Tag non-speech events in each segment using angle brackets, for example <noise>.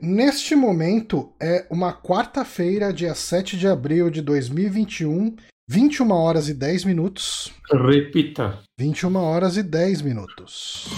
Neste momento é uma quarta-feira, dia 7 de abril de 2021, 21 horas e 10 minutos. Repita. 21 horas e 10 minutos.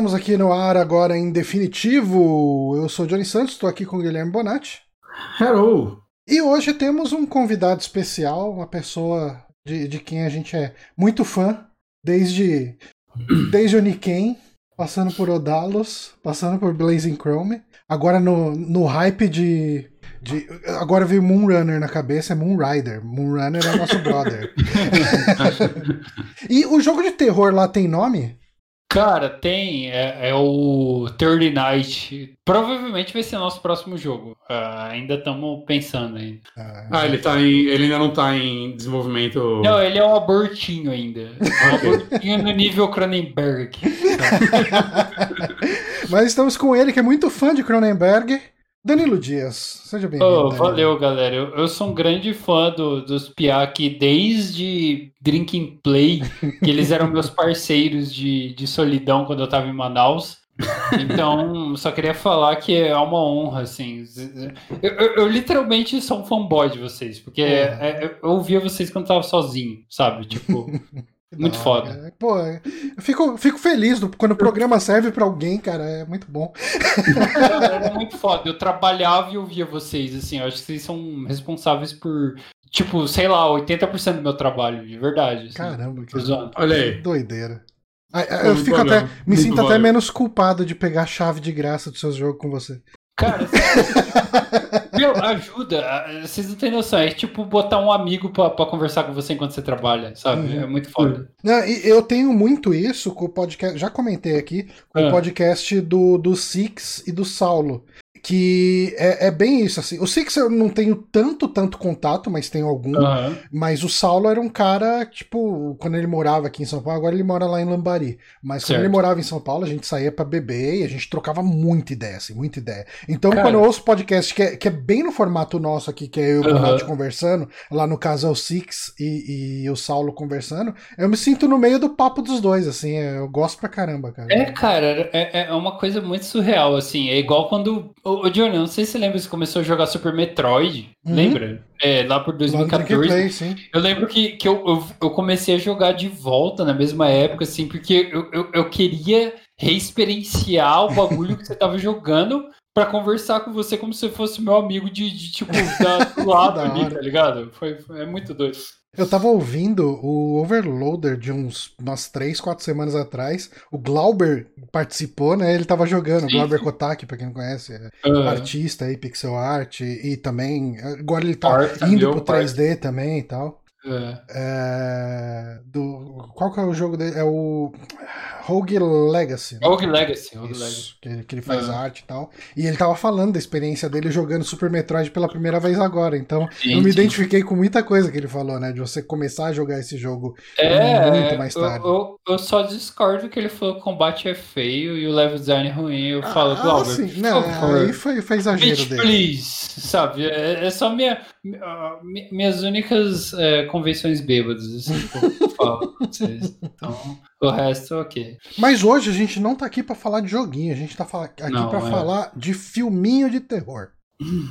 Estamos aqui no ar agora em definitivo. Eu sou Johnny Santos, estou aqui com o Guilherme Bonatti. Hello. E hoje temos um convidado especial, uma pessoa de, de quem a gente é muito fã, desde, <clears throat> desde o Niken, passando por Odalos, passando por Blazing Chrome, agora no, no hype de, de. Agora veio Moonrunner na cabeça, é Moonrider. Moonrunner é nosso brother. <laughs> <laughs> e o jogo de terror lá tem nome? Cara, tem. É, é, o 30 Night. Provavelmente vai ser nosso próximo jogo. Uh, ainda estamos pensando ainda. Ah, ele, tá em, ele ainda não tá em desenvolvimento. Não, ele é um abortinho ainda. <laughs> um abortinho no nível Cronenberg. <laughs> Mas estamos com ele, que é muito fã de Cronenberg. Danilo Dias, seja bem-vindo. Oh, valeu, galera. Eu, eu, sou um grande fã do, dos Pia aqui desde Drinking Play, que eles eram meus <laughs> parceiros de, de solidão quando eu tava em Manaus. Então, só queria falar que é uma honra, assim. Eu, eu, eu literalmente sou um fanboy de vocês, porque é, é, eu ouvia vocês quando eu tava sozinho, sabe? Tipo. <laughs> Muito não, foda. Cara. Pô, eu fico, fico feliz do, quando o programa serve para alguém, cara. É muito bom. Era muito foda. Eu trabalhava e ouvia vocês, assim. Eu acho que vocês são responsáveis por, tipo, sei lá, 80% do meu trabalho, de verdade. Assim, Caramba, que Olha aí. Doideira. Eu fico até, me sinto até menos culpado de pegar a chave de graça do seu jogo com você. Cara, <laughs> meu, ajuda. Vocês não têm noção. É tipo botar um amigo pra, pra conversar com você enquanto você trabalha, sabe? Uhum. É muito foda. Não, eu tenho muito isso com o podcast. Já comentei aqui com ah. o podcast do, do Six e do Saulo que é, é, bem isso, assim. O Six eu não tenho tanto, tanto contato, mas tenho algum. Uhum. Mas o Saulo era um cara, tipo, quando ele morava aqui em São Paulo, agora ele mora lá em Lambari. Mas certo. quando ele morava em São Paulo, a gente saía para beber e a gente trocava muita ideia, assim, muita ideia. Então, cara. quando eu ouço podcast que é, que é bem no formato nosso aqui, que é eu e o uhum. conversando, lá no caso é o Six e, e, o Saulo conversando, eu me sinto no meio do papo dos dois, assim, eu gosto pra caramba, cara. É, cara, é, é uma coisa muito surreal, assim. É igual quando Ô, Johnny, não sei se você lembra, você começou a jogar Super Metroid, uhum. lembra? É, lá por 2014. Play, eu lembro que, que eu, eu, eu, comecei a jogar de volta na mesma época, assim, porque eu, eu, eu queria reexperienciar o bagulho que você tava <laughs> jogando para conversar com você como se fosse meu amigo de, de tipo, da, do <laughs> lado ali, tá ligado? Foi, foi, é muito doido. Eu tava ouvindo o Overloader de uns umas 3, 4 semanas atrás. O Glauber participou, né? Ele tava jogando, Sim. Glauber Kotaki, pra quem não conhece, é artista aí, pixel art, e também. Agora ele tá Art, indo pro 3D part. também e tal. É. É, do, qual que é o jogo dele? É o Rogue Legacy. Né? Rogue Legacy. Rogue Isso, Legacy. Que, que, ele faz é. arte e tal. E ele tava falando da experiência dele jogando Super Metroid pela primeira vez agora. Então sim, eu me sim. identifiquei com muita coisa que ele falou, né? De você começar a jogar esse jogo é, muito mais tarde. Eu, eu, eu, só discordo que ele falou que o combate é feio e o level design é ruim. Eu ah, falo, Glauber. Não, aí foi, foi exagero Bitch, dele. Please, sabe? É, é só minha, minhas únicas é, convenções bêbadas, assim, que eu falo pra vocês. <laughs> Então, o resto, ok. Mas hoje a gente não tá aqui para falar de joguinho, a gente tá aqui para é. falar de filminho de terror.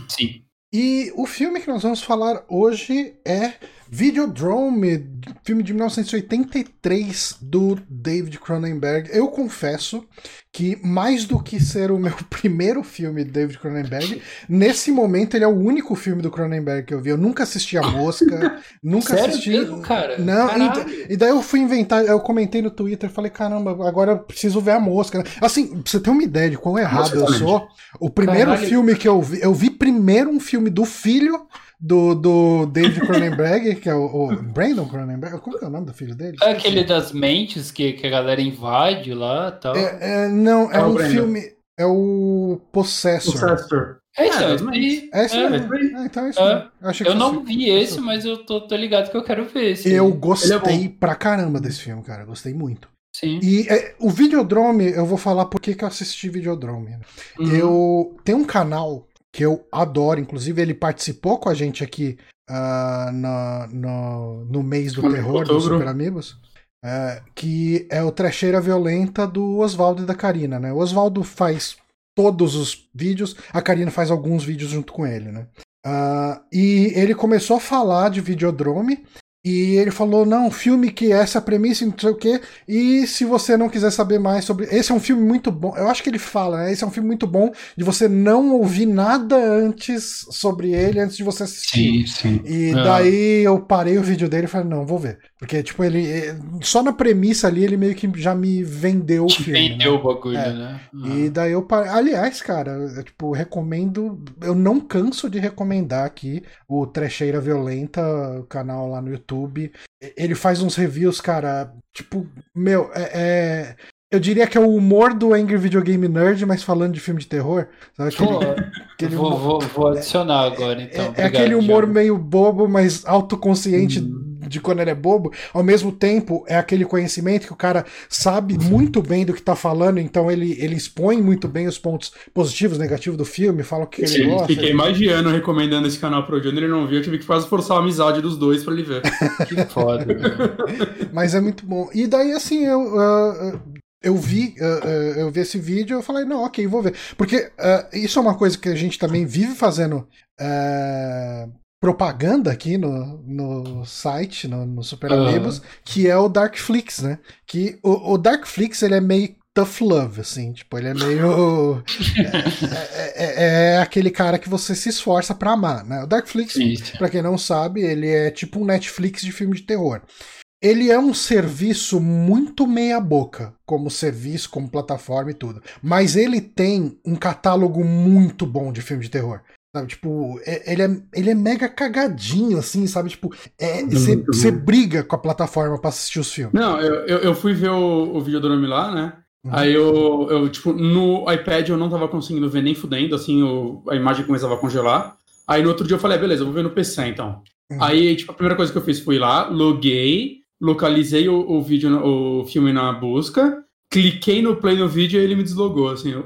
Sim. E o filme que nós vamos falar hoje é Videodrome, filme de 1983 do David Cronenberg. Eu confesso que, mais do que ser o meu <laughs> primeiro filme de David Cronenberg, nesse momento ele é o único filme do Cronenberg que eu vi. Eu nunca assisti A Mosca, <laughs> nunca Sério assisti. Mesmo, cara? Não, e, e, daí eu fui inventar, eu comentei no Twitter, falei, caramba, agora eu preciso ver A Mosca. Assim, pra você ter uma ideia de quão errado eu sou, o primeiro Caralho. filme que eu vi, eu vi primeiro um filme do filho do, do David Cronenberg, que é o, o, Brandon Cronenberg. Como é o nome do filho dele? É aquele das mentes que, que a galera invade lá tal. É, é não, é, é um filme. É o Possessor. Possessor. É isso, é, é, é isso é, é, então é isso. É. Eu, eu não vi esse, mas eu tô, tô, ligado que eu quero ver esse. Eu gostei pra caramba desse filme, cara. Gostei muito. Sim. E é, o Videodrome, eu vou falar por que eu assisti Videodrome. Uhum. Eu tenho um canal que eu adoro, inclusive ele participou com a gente aqui uh, no, no, no mês do terror do Super Amigos. Uh, que é o Trecheira Violenta do Oswaldo e da Karina, né? O Oswaldo faz todos os vídeos, a Karina faz alguns vídeos junto com ele, né? Uh, e ele começou a falar de Videodrome e ele falou: não, filme que é essa premissa, não sei o quê. E se você não quiser saber mais sobre. Esse é um filme muito bom. Eu acho que ele fala, né? Esse é um filme muito bom de você não ouvir nada antes sobre ele, antes de você assistir. Sim, sim. E é. daí eu parei o vídeo dele e falei: não, vou ver. Porque, tipo, ele. Eh, só na premissa ali, ele meio que já me vendeu o filme. Vendeu né? o bagulho, é. né? E daí eu parei. Aliás, cara, eu, tipo, recomendo. Eu não canso de recomendar aqui o Trecheira Violenta, o canal lá no YouTube YouTube. Ele faz uns reviews, cara, tipo, meu, é, é eu diria que é o humor do Angry Video Game Nerd, mas falando de filme de terror. Sabe? Aquele, aquele vou, humor, vou, vou, adicionar agora, então. É, é aquele humor meio bobo, mas autoconsciente hum de quando ele é bobo, ao mesmo tempo é aquele conhecimento que o cara sabe muito bem do que tá falando, então ele, ele expõe muito bem os pontos positivos, negativos do filme, fala o que Sim, ele gosta. Fiquei mais de ano recomendando esse canal pro Johnny, ele não viu, eu tive que quase forçar a amizade dos dois para ele ver. <laughs> que foda. <laughs> Mas é muito bom. E daí, assim, eu. Uh, eu vi, uh, uh, eu vi esse vídeo eu falei, não, ok, vou ver. Porque uh, isso é uma coisa que a gente também vive fazendo propaganda aqui no, no site, no, no Super Amigos, que é o Darkflix, né? Que o, o Darkflix ele é meio tough love, assim, tipo, ele é meio. <laughs> é, é, é, aquele cara que você se esforça para amar, né? O Darkflix, para quem não sabe, ele é tipo um Netflix de filme de terror. Ele é um serviço muito meia-boca, como serviço, como plataforma e tudo. Mas ele tem um catálogo muito bom de filme de terror. Sabe, tipo, é, ele, é, ele é mega cagadinho, assim, sabe? Tipo, você é, briga com a plataforma pra assistir os filmes. Não, eu, eu, eu fui ver o, o vídeo do nome lá, né? Uhum. Aí eu, eu, tipo, no iPad eu não tava conseguindo ver nem fudendo, assim, a imagem começava a congelar. Aí no outro dia eu falei, ah, beleza, eu vou ver no PC então. Uhum. Aí, tipo, a primeira coisa que eu fiz foi lá, loguei, localizei o, o vídeo, o filme na busca, cliquei no play no vídeo e ele me deslogou, assim, ué.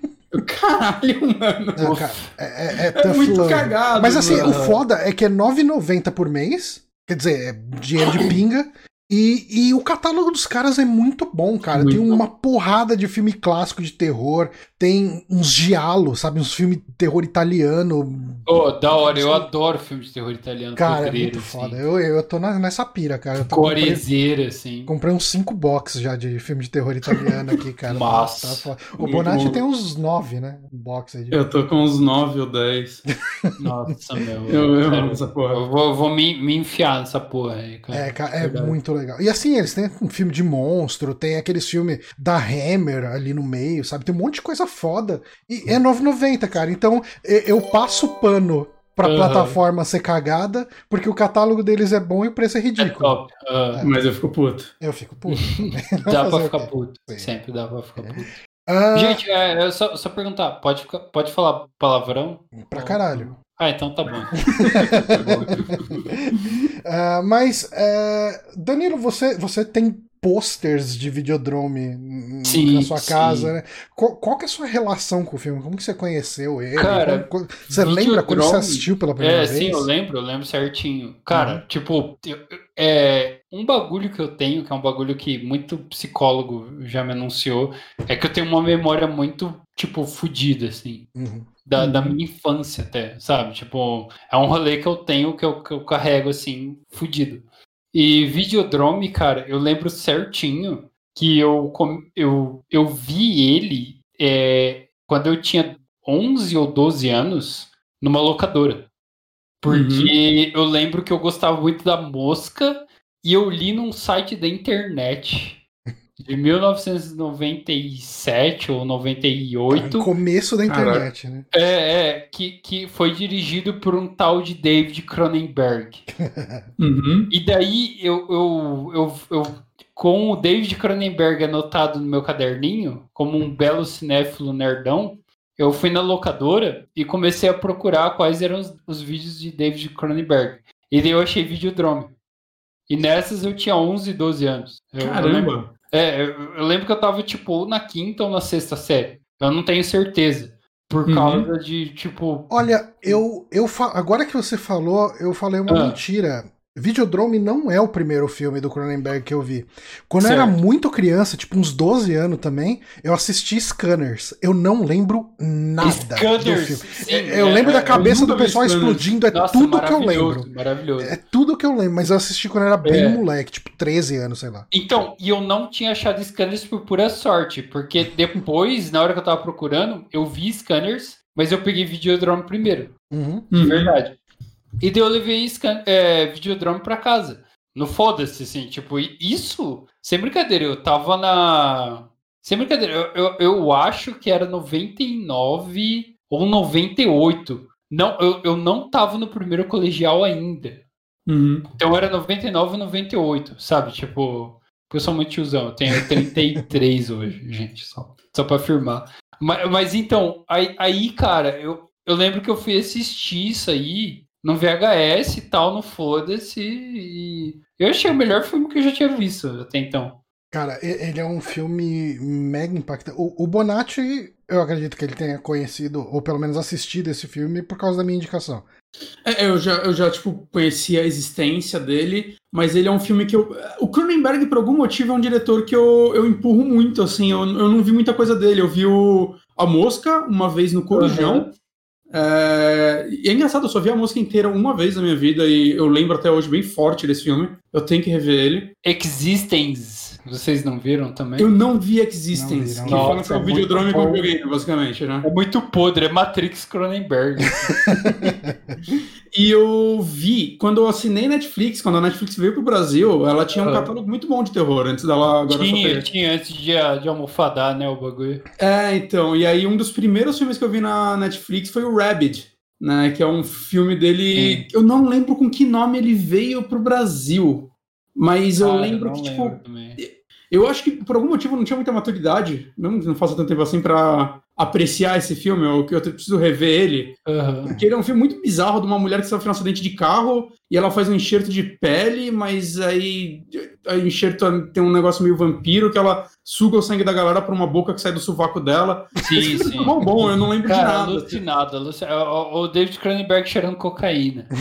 <laughs> Caralho, mano. Não, cara, é, é, é, é muito love. cagado. Mas assim, mano. o foda é que é 9,90 por mês. Quer dizer, é dinheiro de pinga. E, e, o catálogo dos caras é muito bom, cara. Muito tem uma bom. porrada de filme clássico de terror, tem uns giallo, sabe? Uns filmes de terror italiano. Oh, da hora, eu adoro filme de terror italiano. Cara, é muito assim. foda. Eu, eu tô na, nessa pira, cara. Eu Corezeira, assim. Comprei uns 5 boxes já de filme de terror italiano aqui, <laughs> cara. Nossa. Tá o Bonatti tem uns 9, né? Box aí. De... Eu tô com uns 9 ou 10. <laughs> Nossa, meu. Eu, eu amo essa porra. Eu vou, vou me, me enfiar nessa porra aí, cara. É, cara, é muito legal. E assim, eles têm um filme de monstro, tem aqueles filmes da Hammer ali no meio, sabe? Tem um monte de coisa foda. E é 9,90, cara. Então eu passo pano pra uhum. plataforma ser cagada, porque o catálogo deles é bom e o preço é ridículo. É uhum. é. Mas eu fico puto. Eu fico puto. <laughs> dá pra ficar puto. Sempre dá pra ficar puto. Uh... Gente, é, só, só perguntar, pode, pode falar palavrão? Pra caralho. Ah, então tá bom. uh, <laughs> mas, uh, Danilo, você, você tem posters de Videodrome sim, na sua casa, né? Qual, qual que é a sua relação com o filme? Como que você conheceu ele? Cara, você lembra quando você assistiu pela primeira é, vez? Sim, eu lembro, eu lembro certinho. Cara, uhum. tipo, eu, é, um bagulho que eu tenho, que é um bagulho que muito psicólogo já me anunciou, é que eu tenho uma memória muito, tipo, fodida, assim. Uhum. Da, da, uhum. minha infância até, sabe? Tipo, é um rolê que eu tenho que eu, que eu carrego assim, fudido. E Videodrome, cara, eu lembro certinho que eu, eu, eu vi ele é, quando eu tinha 11 ou 12 anos numa locadora. Porque uhum. eu lembro que eu gostava muito da mosca e eu li num site da internet de 1997 ou 98. É começo da internet, Cara, né? É, é que, que foi dirigido por um tal de David Cronenberg. <laughs> uhum. E daí eu, eu, eu, eu, com o David Cronenberg anotado no meu caderninho, como um belo cinéfilo nerdão, eu fui na locadora e comecei a procurar quais eram os, os vídeos de David Cronenberg. E daí eu achei Videodrome. E nessas eu tinha 11, 12 anos. Eu, Caramba! É, eu lembro que eu tava, tipo, na quinta ou na sexta série. Eu não tenho certeza. Por uhum. causa de, tipo. Olha, eu, eu agora que você falou, eu falei uma ah. mentira. Videodrome não é o primeiro filme do Cronenberg que eu vi. Quando certo. eu era muito criança, tipo uns 12 anos também, eu assisti Scanners. Eu não lembro nada Scanners, do filme. Sim, eu é, lembro da cabeça do pessoal explodindo, é Nossa, tudo que eu lembro. Maravilhoso. É tudo que eu lembro, mas eu assisti quando eu era bem é. moleque, tipo 13 anos, sei lá. Então, e eu não tinha achado Scanners por pura sorte, porque depois, na hora que eu tava procurando, eu vi Scanners, mas eu peguei Videodrome primeiro. Uhum. De verdade. E daí eu levei scan, é, Videodrome pra casa. No foda-se, assim, tipo, isso, sem brincadeira, eu tava na. Sem brincadeira, eu, eu, eu acho que era 99 ou 98. Não, eu, eu não tava no primeiro colegial ainda. Uhum. Então era 99 ou 98, sabe? Tipo, eu sou muito tiozão, eu tenho 33 <laughs> hoje, gente, só, só pra afirmar. Mas, mas então, aí, aí, cara, eu, eu lembro que eu fui assistir isso aí no VHS e tal, no Foda-se. E eu achei o melhor filme que eu já tinha visto até então. Cara, ele é um filme mega impactante. O, o Bonatti, eu acredito que ele tenha conhecido, ou pelo menos assistido esse filme por causa da minha indicação. É, eu já, eu já tipo, conhecia a existência dele, mas ele é um filme que eu. O Cronenberg, por algum motivo, é um diretor que eu, eu empurro muito, assim. Eu, eu não vi muita coisa dele. Eu vi o A Mosca uma vez no Corujão. Uhum. É... E é engraçado, eu só vi a música inteira uma vez na minha vida e eu lembro até hoje bem forte desse filme. Eu tenho que rever ele. Existence. Vocês não viram também? Eu não vi Existence. Não vi, não. Que fala que é o videodrome com videogame, basicamente, né? É muito podre, é Matrix Cronenberg. <laughs> e eu vi, quando eu assinei Netflix, quando a Netflix veio pro Brasil, ela tinha um ah. catálogo muito bom de terror, antes dela agora Tinha, tinha antes de, de almofadar, né, o bagulho. É, então, e aí um dos primeiros filmes que eu vi na Netflix foi o Rabbit, né, que é um filme dele, Sim. eu não lembro com que nome ele veio pro Brasil, mas eu lembro que, tipo, eu acho que por algum motivo eu não tinha muita maturidade, não, não faço tanto tempo assim pra apreciar esse filme, eu, eu preciso rever ele. Uhum. Porque ele é um filme muito bizarro de uma mulher que sofre um acidente de carro e ela faz um enxerto de pele, mas aí o enxerto tem um negócio meio vampiro que ela suga o sangue da galera por uma boca que sai do sovaco dela. Sim, sim. É bom, bom, eu não lembro Cara, de nada. Alucinado, alucinado. O David Cronenberg cheirando cocaína. <laughs>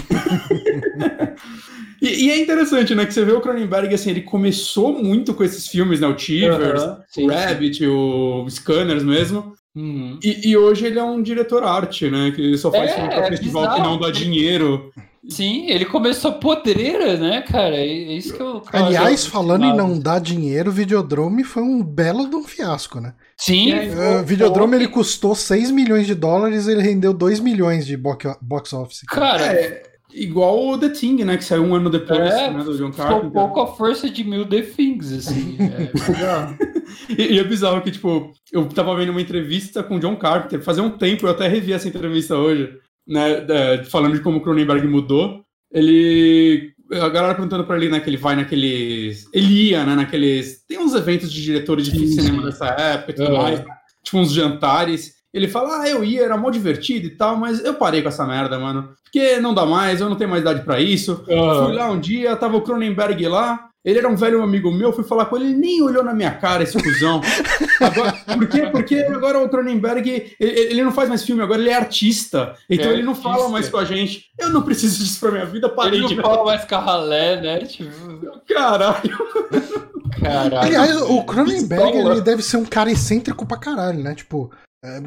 E, e, é interessante, né? Que você vê o Cronenberg, assim, ele começou muito com esses filmes, né? O Tivers, o Rabbit, o Scanners mesmo. Uhum. E, e, hoje ele é um diretor arte, né? Que só faz é, filme pra é festival bizarro. que não dá dinheiro. Sim, ele começou podreira, né, cara? É isso que eu. Aliás, falando em não dar dinheiro, o Videodrome foi um belo de um fiasco, né? Sim. É, o Videodrome ele custou 6 milhões de dólares ele rendeu 2 milhões de box office. Cara, é, Igual o The Thing, né? Que saiu um ano depois é, né, do John Carpenter. um pouco a força de mil The Things, assim. <laughs> É <laughs> e, e, é bizarro que, tipo, eu tava vendo uma entrevista com o John Carpenter, fazia um tempo, eu até revi essa entrevista hoje, né? falando de como o Cronenberg mudou. Ele. A galera perguntando pra ele, né, que ele vai naqueles. Ele ia, né, naqueles. Tem uns eventos de diretores de sim, cinema dessa época e tudo é. mais, tipo uns jantares. Ele fala, ah, eu ia, era mó divertido e tal, mas eu parei com essa merda, mano. Porque não dá mais, eu não tenho mais idade para isso. Uhum. Fui lá um dia, tava o Cronenberg lá, ele era um velho amigo meu, fui falar com ele, ele nem olhou na minha cara, esse cuzão. <laughs> Agora, por quê? Porque agora o Cronenberg, ele, ele, não faz mais filme, agora ele é artista. Então é ele não fala mais com a gente. Eu não preciso disso pra minha vida, parei Ele não de... fala mais com a ralé, né? Tipo... Caralho. Caralho. Aliás, o Cronenberg, ele deve ser um cara excêntrico pra caralho, né? Tipo, é,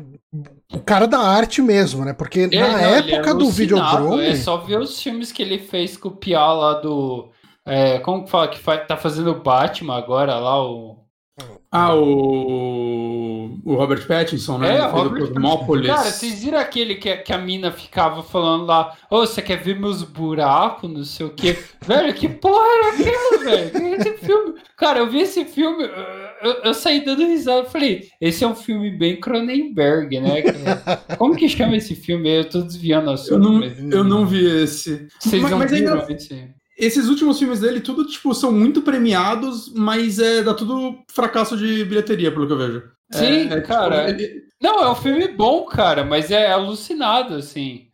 o cara da arte mesmo, né? Porque é, na não, época é do Videodrome. É só ver os filmes que ele fez com o Pia lá do. É, como que fala? Que tá fazendo o Batman agora lá, o. Ah, o. O Robert Pattinson, né? É, Robert Pattinson. Cara, vocês viram aquele que, que a mina ficava falando lá, ô, oh, você quer ver meus buracos, não sei o quê. <laughs> velho, que porra era aquilo, velho? Esse filme. Cara, eu vi esse filme. Eu, eu, saí dando risada. Falei, esse é um filme bem Cronenberg, né? Como que chama esse filme? Eu tô desviando assunto. Eu não, mas... eu não vi esse. Vocês mas, não mas viram ainda... esse? Esses últimos filmes dele, tudo, tipo, são muito premiados, mas é, dá tudo fracasso de bilheteria, pelo que eu vejo. Sim, é, é, cara. Tipo, ele... Não, é um filme bom, cara, mas é alucinado, assim.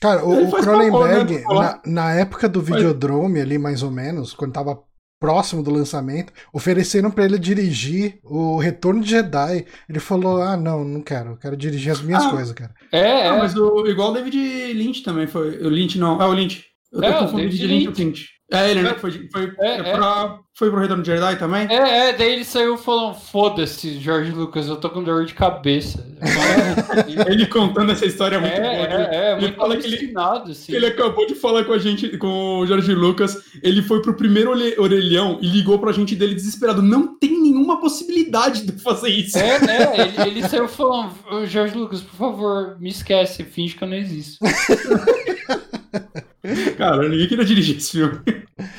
Cara, o, o Cronenberg, né? na, na, época do Videodrome, ali mais ou menos, quando tava próximo do lançamento, ofereceram para ele dirigir o Retorno de Jedi. Ele falou: Ah, não, não quero, quero dirigir as minhas ah, coisas, cara. É, ah, mas o, igual o David Lynch também foi. O Lynch não, é o Lynch. Eu tô é, confundindo de Lynch. Lynch. É ele, né? Foi, foi, é, é, pra, foi pro Retorno de Jedi também? É, é, daí ele saiu falando, foda-se, Jorge Lucas, eu tô com dor de cabeça. <laughs> ele contando essa história é muito é, boa. É, é, ele muito fala que ele, assim. ele acabou de falar com a gente, com o Jorge Lucas, ele foi pro primeiro orelhão e ligou pra gente dele desesperado. Não tem nenhuma possibilidade de fazer isso. É, né? Ele, ele saiu falando, Jorge Lucas, por favor, me esquece, finge que eu não existo. <laughs> Cara, ninguém queria dirigir esse filme.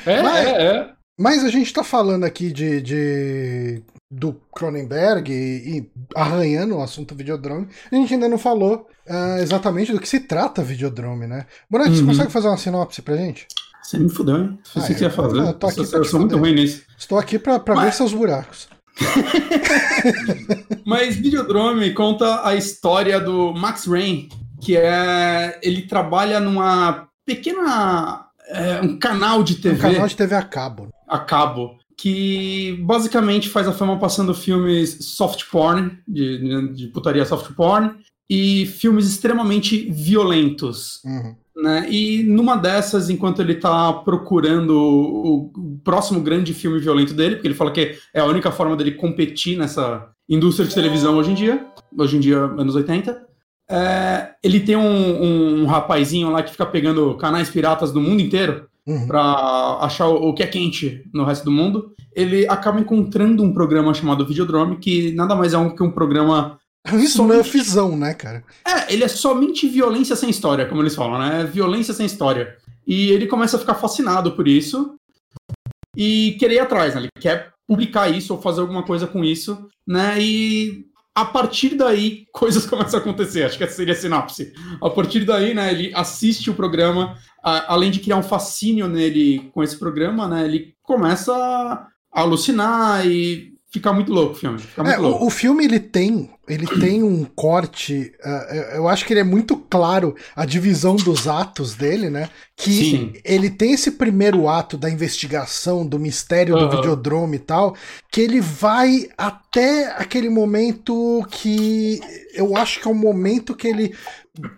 É, mas, é, é. Mas a gente tá falando aqui de, de do Cronenberg e, e, arranhando o assunto Videodrome. A gente ainda não falou uh, exatamente do que se trata Videodrome, né? Bonatti, uhum. você consegue fazer uma sinopse pra gente? Você me fudeu, hein? Você ah, que ia fazer. Eu, tô aqui eu, eu sou muito ruim nisso. Estou aqui pra, pra Mas... ver seus buracos. <laughs> Mas Videodrome conta a história do Max Rain, que é. Ele trabalha numa pequena. É, um canal de TV. Um canal de TV a cabo. A cabo. Que basicamente faz a fama passando filmes soft porn, de, de putaria soft porn, e filmes extremamente violentos. Uhum. Né? E numa dessas, enquanto ele está procurando o, o, próximo grande filme violento dele, porque ele fala que é a única forma dele competir nessa indústria de televisão hoje em dia, hoje em dia, anos 80, é, ele tem um, um, rapazinho lá que fica pegando canais piratas do mundo inteiro uhum. pra achar o, o, que é quente no resto do mundo. Ele acaba encontrando um programa chamado Videodrome, que nada mais é um que um programa. <laughs> Isso não é fusão, né, cara? É, ele é somente violência sem história, como eles falam, né? Violência sem história. E ele começa a ficar fascinado por isso e querer ir atrás, né? Ele quer publicar isso ou fazer alguma coisa com isso, né? E a partir daí, coisas <laughs> começam a acontecer. Acho que essa seria a sinopse. A partir daí, né, ele assiste o programa, a, além de criar um fascínio nele com esse programa, né, ele começa a alucinar e ficar muito louco o filme. É, louco. O, o, filme ele tem ele tem um corte. Uh, eu acho que ele é muito claro a divisão dos atos dele, né? Que Sim. ele tem esse primeiro ato da investigação, do mistério uhum. do videodrome e tal, que ele vai até aquele momento que eu acho que é o momento que ele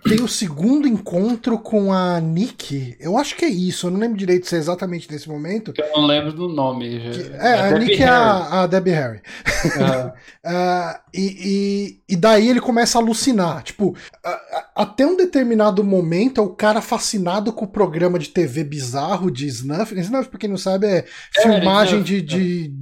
tem o segundo encontro com a Nick. Eu acho que é isso, eu não lembro direito se é exatamente nesse momento. Eu não lembro do nome. Que, é, é, a, a Nick é a, a Debbie Harry. Uh, <laughs> e, e e, daí ele começa a alucinar. Tipo, até um determinado momento é o cara fascinado com o programa de TV bizarro de Snuff. Snuff, pra quem não sabe, é, é filmagem de, de,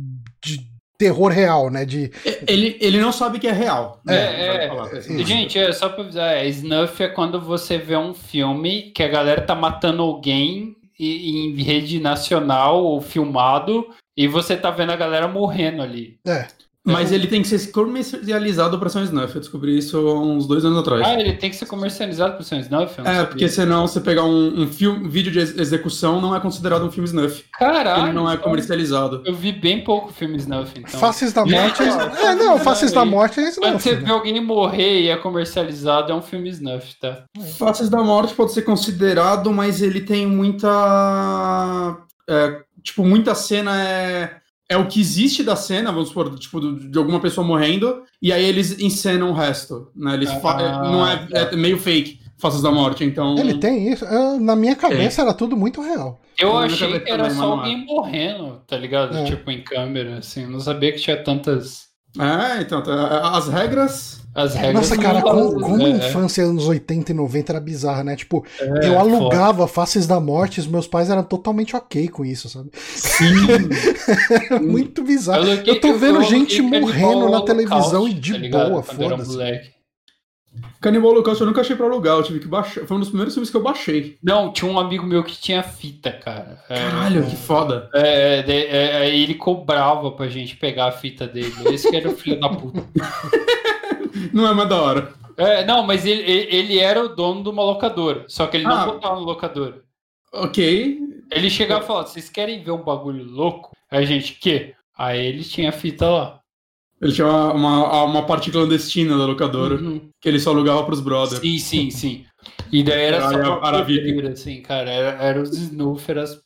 de terror real, né? De... Ele, ele não sabe que é real. Né? É, é, gente, é só pra avisar, é, Snuff é quando você vê um filme que a galera tá matando alguém em rede nacional ou filmado e você tá vendo a galera morrendo ali. É. Mas ele tem que ser comercializado para ser um Snuff. Eu descobri isso há uns dois anos atrás. Ah, ele tem que ser comercializado para ser um Snuff? É, porque senão você pegar um, um, filme, um vídeo de execução não é considerado um filme Snuff. Caralho! Ele não é comercializado. Eu vi bem pouco filme Snuff, então. Faces da Morte. É, é, não, Faces da Morte é Snuff. Quando você né? vê alguém morrer e é comercializado, é um filme Snuff, tá? Faces da Morte pode ser considerado, mas ele tem muita. É, tipo, muita cena é é o que existe da cena, vamos supor, tipo, de alguma pessoa morrendo, e aí eles encenam o resto, né? Eles ah, não é, é, meio fake, Faces da Morte, então... Ele tem isso? Eu, na minha cabeça é. era tudo muito real. Eu achei que era só alguém morrendo, tá ligado? É. Tipo, em câmera, assim, não sabia que tinha tantas... É, então, tá, as regras as regras Nossa, cara, como, como a é. infância anos 80 e 90 era bizarra, né? Tipo, é, eu alugava foda. Faces da Morte e os meus pais eram totalmente ok com isso, sabe? Sim. <laughs> Muito bizarro. Eu, eu tô vendo gente morrendo na televisão e de tá boa, foda-se. Canibal Holocaust eu nunca achei pra alugar, eu tive que baixar. Foi um dos primeiros filmes que eu baixei. Não, tinha um amigo meu que tinha fita, cara. É, Caralho, é, que foda. É, é, é, ele cobrava pra gente pegar a fita dele. Esse que era o filho da puta. <laughs> Não é mais da hora. É, não, mas ele, ele era o dono de uma locadora. Só que ele não ah, botava na locadora. Ok. Ele chegava e falava: vocês querem ver um bagulho louco? Aí a gente, que? Aí ele tinha fita lá. Ele tinha uma, uma, uma parte clandestina da locadora uhum. que ele só alugava pros brothers. Sim, sim, sim. E daí era só pra poder, assim, cara. Era, era os snooffers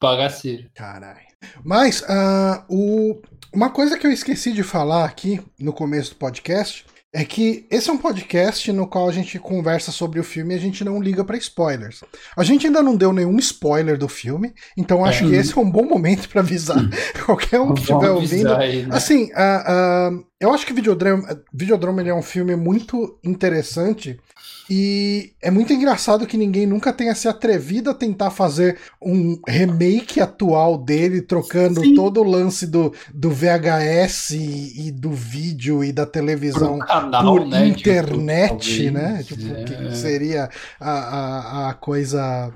bagaceiros. Caralho. Mas uh, o, uma coisa que eu esqueci de falar aqui no começo do podcast é que esse é um podcast no qual a gente conversa sobre o filme e a gente não liga para spoilers. A gente ainda não deu nenhum spoiler do filme, então acho é. que esse é um bom momento para avisar <laughs> qualquer um que estiver ouvindo. Aí, né? Assim, uh, uh, eu acho que Videodrome, Videodrome é um filme muito interessante e é muito engraçado que ninguém nunca tenha se atrevido a tentar fazer um remake atual dele, trocando Sim. todo o lance do, do VHS e, e do vídeo e da televisão canal, por né, internet, tipo, né? Tipo, é. que seria a, a, a, coisa.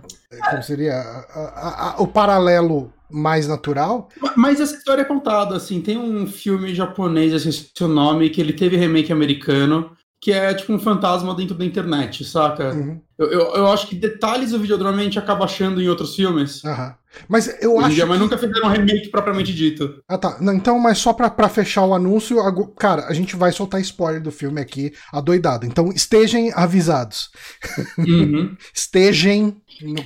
Como seria? A, a, o paralelo mais natural. Mas essa história é contada, assim, tem um filme japonês, esse é o nome, que ele teve remake americano que é tipo um fantasma dentro da internet, saca? Uhum. Eu, eu, eu, acho que detalhes do Videodrome a gente acaba achando em outros filmes. Uhum. Mas eu acho. Dia, mas nunca fizeram um remake propriamente dito. Ah, tá. Não, então, mas só pra, pra fechar o anúncio, cara, a gente vai soltar spoiler do filme aqui, adoidado. Então estejam avisados. Uhum. <laughs> estejam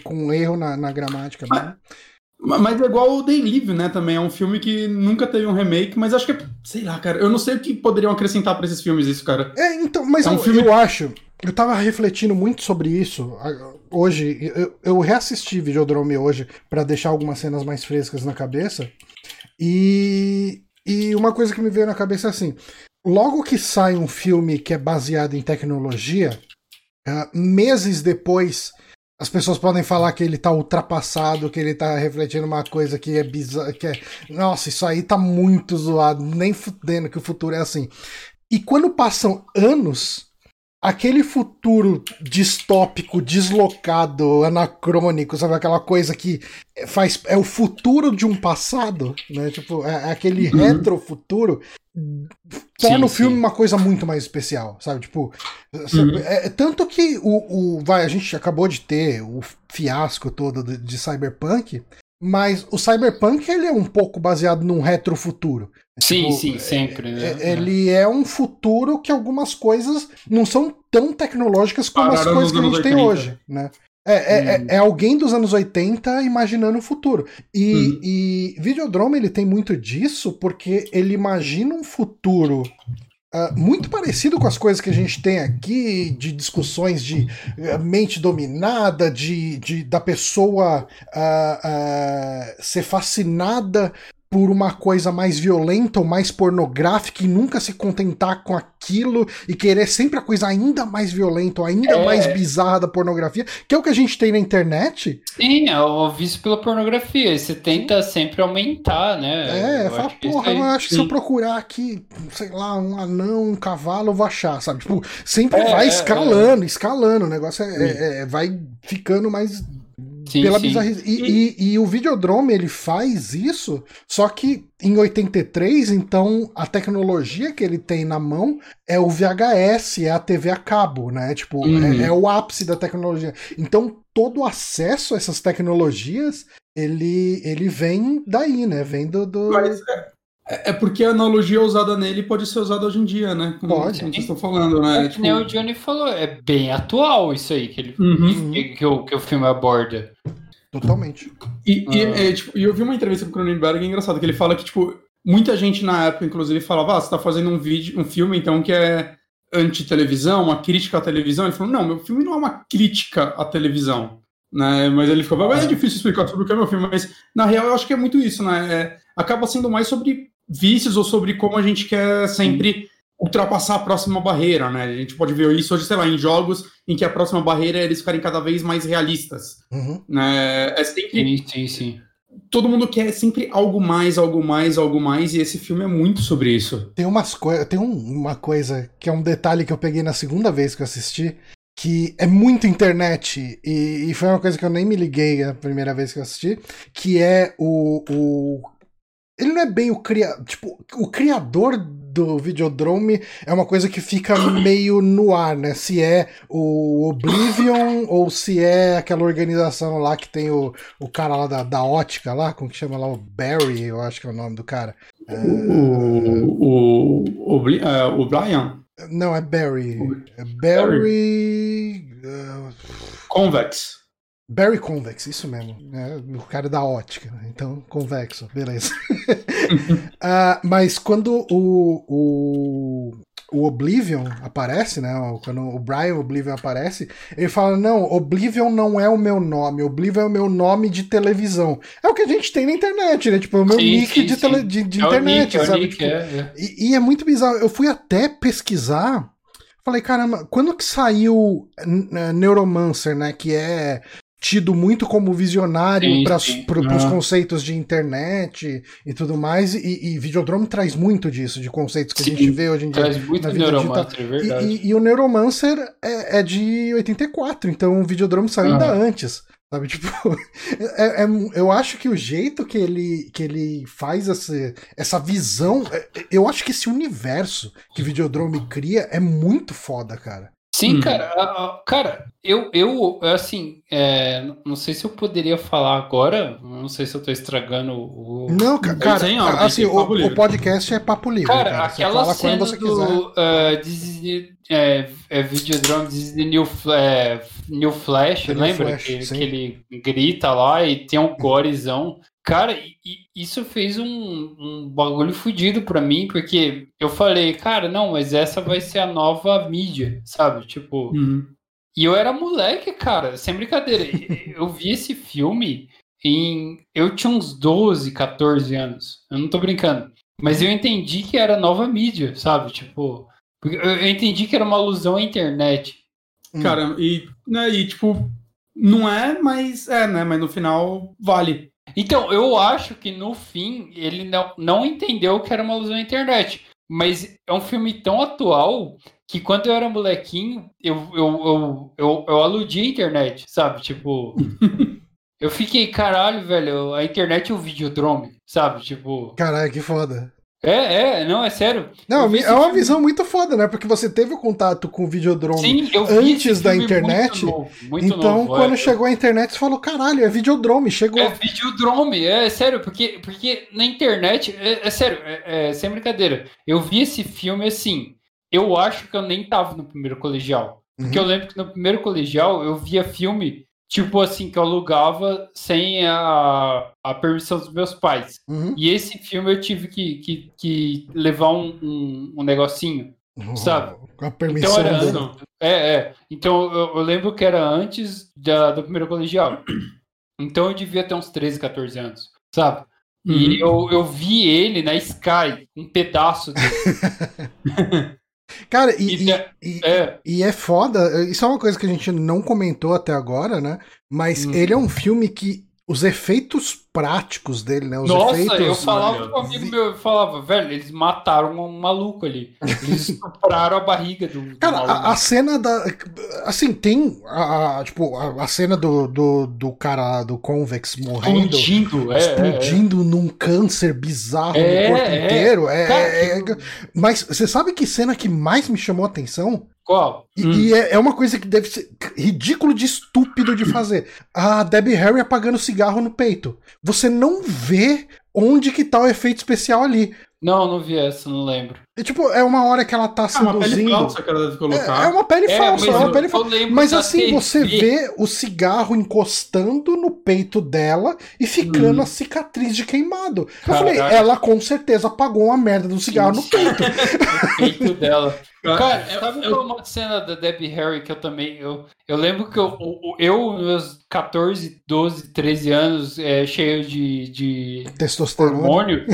com erro na, na gramática. Mas, né? Mas é igual o Day Live, né? Também é um filme que nunca teve um remake, mas acho que é. Sei lá, cara. Eu não sei o que poderiam acrescentar para esses filmes, isso, cara. É, então, mas é um eu, filme... eu acho. Eu tava refletindo muito sobre isso. Hoje, eu, eu reassisti Videodrome hoje para deixar algumas cenas mais frescas na cabeça. E, e uma coisa que me veio na cabeça é assim: logo que sai um filme que é baseado em tecnologia, uh, meses depois as pessoas podem falar que ele tá ultrapassado, que ele tá refletindo uma coisa que é bizarra, que é, nossa, isso aí tá muito zoado, nem fudendo que o futuro é assim. E quando passam anos, aquele futuro distópico, deslocado, anacrônico, sabe aquela coisa que faz é o futuro de um passado, né? Tipo, é, é aquele uhum. retrofuturo torna o filme sim. uma coisa muito mais especial, sabe? Tipo, uhum. é, tanto que o, o vai a gente acabou de ter o fiasco todo de, de Cyberpunk, mas o Cyberpunk ele é um pouco baseado num retrofuturo. Sim, tipo, sim, sempre. Né? É, ele é um futuro que algumas coisas não são tão tecnológicas como Pararam as coisas que a gente 80. tem hoje, né? É, é, hum. é, alguém dos anos 80 imaginando o futuro. E, hum. e Videodrome ele tem muito disso porque ele imagina um futuro uh, muito parecido com as coisas que a gente tem aqui, de discussões de uh, mente dominada, de, de da pessoa uh, ser fascinada por uma coisa mais violenta ou mais pornográfica e nunca se contentar com aquilo e querer sempre a coisa ainda mais violenta ou ainda é. mais bizarra da pornografia, que é o que a gente tem na internet. Sim, é o vício pela pornografia. E você tenta sempre aumentar, né? É, eu fala, porra, eu acho que se eu procurar aqui, sei lá, um anão, um cavalo, eu vou achar, sabe? Tipo, sempre é, vai é, escalando, é. escalando. O negócio é, é, é, vai ficando mais Sim, pela bizarrice. E, e, e, o Videodrome ele faz isso, só que em 83, então a tecnologia que ele tem na mão é o VHS, é a TV a cabo, né? Tipo, é, uhum. é, é, o ápice da tecnologia. Então todo o acesso a essas tecnologias ele, ele vem daí, né? Vem do. do... Mas é, é porque a analogia usada nele pode ser usada hoje em dia, né? Como, pode. Como vocês estão falando, né? É tipo... o Johnny falou, é bem atual isso aí que, ele, uhum. que, que, o, que o filme aborda. Totalmente. E, ah. e, é, tipo, e eu vi uma entrevista com o Cronenberg, é engraçado, que ele fala que, tipo, muita gente na época, inclusive, falava, ah, você tá fazendo um vídeo, um filme, então, que é anti-televisão, uma crítica à televisão. Ele falou, não, meu filme não é uma crítica à televisão. Né? Mas ele ficou, é difícil explicar sobre o que é meu filme, mas na real eu acho que é muito isso, né? É, acaba sendo mais sobre vícios ou sobre como a gente quer sempre ultrapassar a próxima barreira, né? A gente pode ver isso hoje, sei lá, em jogos em que a próxima barreira é eles ficarem cada vez mais realistas. Uhum. Né? É sempre. Sim, sim, sim. todo mundo quer sempre algo mais, algo mais, algo mais, e esse filme é muito sobre isso. Tem umas coisas. Tem um, uma coisa que é um detalhe que eu peguei na segunda vez que eu assisti, que é muito internet, e, e, foi uma coisa que eu nem me liguei a primeira vez que eu assisti, que é o. o ele não é bem o criador. Tipo, o criador do Videodrome é uma coisa que fica meio no ar, né? Se é o Oblivion ou se é aquela organização lá que tem o, o cara lá da, da ótica lá, como que chama lá? O Barry, eu acho que é o nome do cara. O, o, o, o, uh, o Brian? Não, é Barry. É Barry. Uh... Convex. Barry Convex, isso mesmo. Né? O cara da ótica. Então, convexo, beleza. uh, <laughs> mas quando o, o, o Oblivion aparece, né? Quando o Brian Oblivion aparece, ele fala: Não, Oblivion não é o meu nome, Oblivion é o meu nome de televisão. É o que a gente tem na internet, né? Tipo, é o meu sim, nick sim, de, tele, de, de é internet, nick, sabe? É tipo, é, é. E, e é muito bizarro. Eu fui até pesquisar. Falei, caramba, quando que saiu Neuromancer, né? Que é tido muito como visionário para os conceitos de internet e tudo mais, e, e Videodrome traz muito disso, de conceitos que sim, a gente vê hoje em dia. Traz muito Neuromancer, é verdade. E, e, e, o Neuromancer é, é, de 84, então o Videodrome saiu ainda antes. Sabe, <laughs> tipo, é, é, eu acho que o jeito que ele, que ele faz essa, essa visão, é, eu acho que esse universo que Videodrome cria é muito foda, cara. Sim, uhum. cara. Cara, eu, eu assim, é, não sei se eu poderia falar agora, não sei se eu tô estragando o. Não, cara, assim, o, o, podcast é papo livre. Cara, cara. aquela você cena você do uh, Disney, é, é Videodrome Disney New, é, New Flash, lembra? Flash, que, que, ele grita lá e tem um <laughs> gorezão. Cara, isso fez um, um bagulho fodido pra mim, porque eu falei, cara, não, mas essa vai ser a nova mídia, sabe? Tipo. Uhum. E eu era moleque, cara, sem brincadeira. eu vi esse filme em. Eu tinha uns 12, 14 anos. Eu não tô brincando. Mas eu entendi que era nova mídia, sabe? Tipo. Eu entendi que era uma alusão à internet. Cara, e, né, e tipo, não é, mas é, né? Mas no final vale. Então, eu acho que no fim ele não, não entendeu que era uma alusão à internet. Mas é um filme tão atual que quando eu era molequinho, eu, eu, eu, eu, eu aludi a internet, sabe? Tipo. <laughs> eu fiquei, caralho, velho, a internet é o videodrome, sabe? Tipo. Caralho, que foda. É, é, não, é sério. Não, é uma visão muito foda, né? Porque você teve o contato com o Videodrome Sim, antes da internet. Muito novo, muito então, novo, quando é. chegou a internet, você falou: caralho, é Videodrome, chegou. É Videodrome, é, é sério, porque, porque na internet, é, é sério, é, é, sem brincadeira. Eu vi esse filme assim. Eu acho que eu nem tava no primeiro colegial. Porque uhum. eu lembro que no primeiro colegial eu via filme tipo assim, que eu alugava sem a, a permissão dos meus pais. Uhum. E esse filme eu tive que, que, que levar um, um, um negocinho, uhum. sabe? Com a permissão então, era. É, é. Então eu, eu, lembro que era antes da, do primeiro colegial. <clears throat> Então eu devia ter uns 13, 14 anos, sabe? Uhum. E eu, eu vi ele na Sky, um pedaço dele. <laughs> Cara, e, é, e, é. e, é foda. Isso é uma coisa que a gente não comentou até agora, né? Mas hum. ele é um filme que os efeitos práticos dele, né? Os Nossa, efeitos, eu falava com um amigo meu, eu falava, velho, eles mataram um maluco ali. Eles <laughs> estupraram a barriga do. Cara, do a, a, cena da. Assim, tem a, a tipo, a, a, cena do, do, do cara do Convex morrendo. Explodindo, é, explodindo é, é. num câncer bizarro é, no corpo é. inteiro. É, Cara, é, mas você sabe que cena que mais me chamou a atenção? Qual? E, hum. e é, é, uma coisa que deve ser ridículo de estúpido de fazer. A Debbie Harry apagando cigarro no peito. Você não vê onde que tá o efeito especial ali. Não, não vi essa, não lembro. É tipo, é uma hora que ela tá seduzindo. É uma pele falsa que ela deve colocar. É, é uma pele é, falsa, é uma pele falsa. Mas assim, TV. você vê o cigarro encostando no peito dela e ficando hum. a cicatriz de queimado. Eu falei, ela com certeza apagou uma merda do cigarro sim. no peito. no peito dela. <laughs> Cara, sabe eu, uma cena da Debbie Harry que eu também. Eu, eu lembro que eu, eu, meus 14, 12, 13 anos, é, cheio de, de testosterona. hormônio,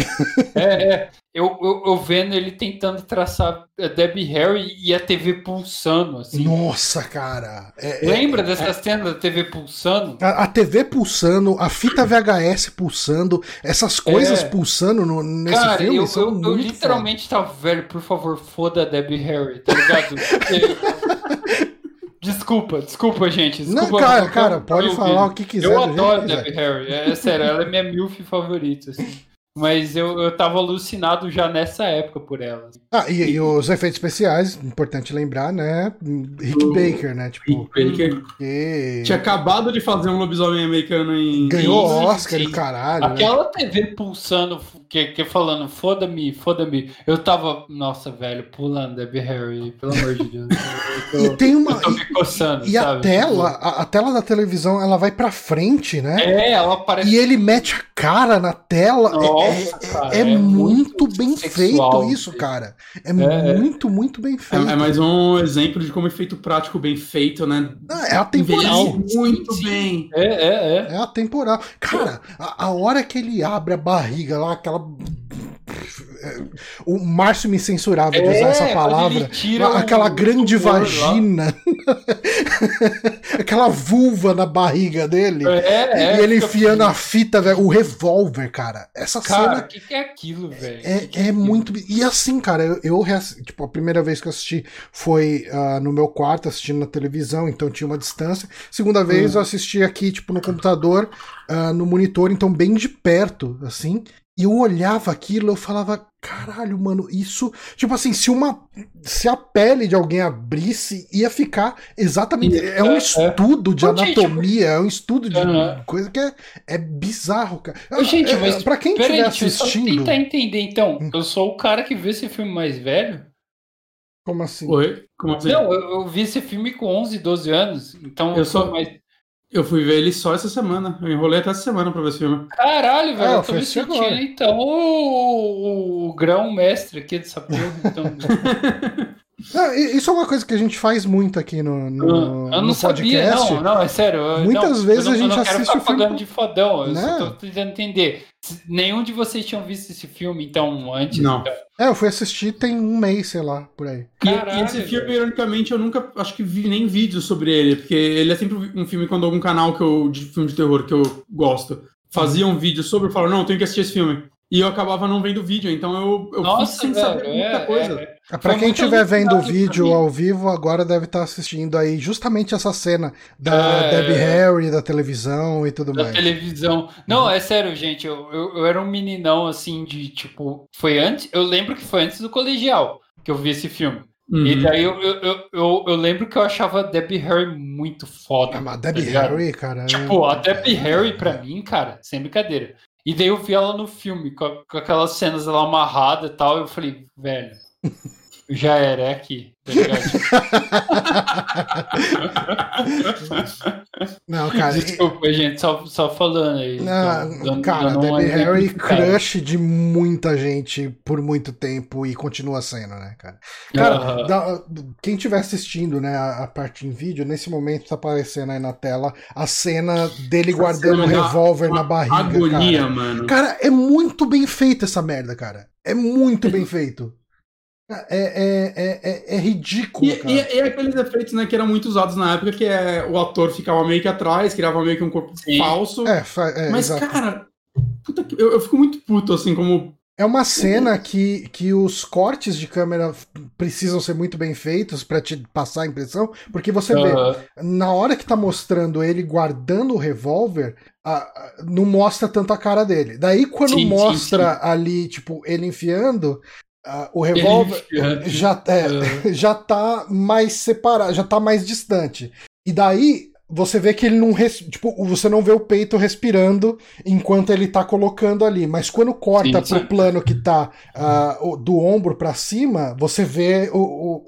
é, é, eu, eu, eu, vendo ele tentando traçar a Debbie Harry e a TV pulsando, assim. Nossa, cara. É, é Lembra é, dessa é, cena da TV pulsando? A, a, TV pulsando, a fita VHS pulsando, essas coisas é. pulsando no, nesse cara, filme. Eu, eu, eu literalmente foda. tava, velho, por favor, foda a Debbie Harry, tá ligado? <laughs> Desculpa, desculpa, gente. Desculpa, não, cara, cara, pode falar o que quiser. Eu adoro Debbie Harry, é, sério, ela é minha milf favorita, assim. Mas eu, eu tava alucinado já nessa época por elas. Ah, e, e os efeitos especiais, importante lembrar, né? Rick o... Baker, né? Tipo, Rick Baker. Que... Tinha acabado de fazer um lobisomem americano em. Ganhou Oscar e caralho. Né? Aquela né? TV pulsando, que, que falando, foda-me, foda-me. Eu tava, nossa, velho, pulando Debbie Harry, pelo amor de Deus. Tô, <laughs> e tem uma. Coçando, e sabe? a tela, a, a, tela da televisão, ela vai pra frente, né? É, ela parece. E ele mete a cara na tela. Nossa. Nossa, é, cara, é, é, muito, bem sexual, feito isso, cara. É, é, muito, muito bem feito. É, mais um exemplo de como efeito prático bem feito, né? É atemporal. Muito sim, bem. É, é, é. É atemporal. Cara, a, a hora que ele abre a barriga lá, aquela o Márcio me censurava de usar é, essa palavra. Aquela o, grande o vagina. <laughs> aquela vulva na barriga dele. É, e é, ele enfiando a fita, velho. O revólver, cara. Essa cara, cena. o que, que, é aquilo, velho? É, é, é muito. E assim, cara, eu, eu, tipo, a primeira vez que eu assisti foi uh, no meu quarto, assistindo na televisão, então tinha uma distância. Segunda vez hum. eu assisti aqui, tipo, no computador, uh, no monitor, então bem de perto, assim. E eu olhava aquilo, eu falava, caralho, mano, isso. Tipo assim, se uma. Se a pele de alguém abrisse, ia ficar exatamente. É, é um estudo de anatomia, é um estudo de uhum. coisa que é, é bizarro, cara. Ô, gente, é, mas. Pra quem estiver assistindo. Deixa eu tentar entender, então. Hum. Eu sou o cara que vê esse filme mais velho? Como assim? Oi? Como assim? Não, eu, eu, vi esse filme com 11, 12 anos. Então eu, eu sou mais. Eu fui ver ele só essa semana. Eu enrolei até essa semana pra ver esse filme. Caralho, velho. É, eu tô me sentindo, agora. então, o, o, o grão mestre aqui dessa porra. Então... <laughs> É, isso é uma coisa que a gente faz muito aqui no, no, eu não no sabia, podcast. Não, não, é sério. Eu, Muitas não, vezes não, a gente assiste o filme. de fodão, eu né? só tô tentando entender. Nenhum de vocês tinham visto esse filme, então, antes? Não. Então. É, eu fui assistir tem um mês, sei lá, por aí. Caralho, e, esse filme, ironicamente, eu nunca acho que vi nem vídeo sobre ele, porque ele é sempre um filme quando algum canal que eu, de filme de terror que eu gosto fazia um vídeo sobre, eu falo, não, eu tenho que assistir esse filme. E eu acabava não vendo vídeo, então eu, eu Nossa, sem velho, saber muita é, coisa. É, é. Pra quem estiver vendo o vídeo ao vivo, agora deve estar assistindo aí justamente essa cena da é, Debbie Harry, da televisão e tudo da mais. Da televisão. Não, é sério, gente. Eu, eu, eu, era um meninão assim de tipo. Foi antes. Eu lembro que foi antes do colegial que eu vi esse filme. Uhum. E daí eu, eu, eu, eu, lembro que eu achava a Debbie Harry muito foda. Ah, mas a Debbie tá Harry, cara. Tipo, a Debbie Harry, pra mim, cara, sem brincadeira. E daí eu vi ela no filme, com, com aquelas cenas dela amarrada e tal, eu falei, velho, <laughs> já era, é aqui. Tá <laughs> não, cara. Desculpa, e... gente, só, só falando aí. Não, dando, cara, dando Debbie Harry crush de muita gente por muito tempo e continua sendo, né, cara? Cara, uh -huh. da, quem estiver assistindo, né, a, a, parte em vídeo, nesse momento tá aparecendo aí na tela a cena dele guardando o um revólver na barriga. Agonia, cara. mano. Cara, é muito bem feita essa merda, cara. É muito bem feito. É, é, é, é, é ridículo. E, e, e, aqueles efeitos né, que eram muito usados na época, que é o ator ficava meio que atrás, criava meio que um corpo Sim. falso. É, é, Mas, exato. cara, puta, eu, eu fico muito puto, assim, como. É uma cena que, que os cortes de câmera precisam ser muito bem feitos para te passar a impressão, porque você vê, na hora que tá mostrando ele guardando o revólver, a, a, não mostra tanto a cara dele. Daí quando sim, mostra sim, sim. ali, tipo, ele enfiando, Uh, o revólver já, é, uh. <laughs> já tá mais separado, já tá mais distante. E daí você vê que ele não res... tipo, você não vê o peito respirando enquanto ele tá colocando ali, mas quando corta sim, sim. pro plano que tá uh, do ombro para cima, você vê o, o,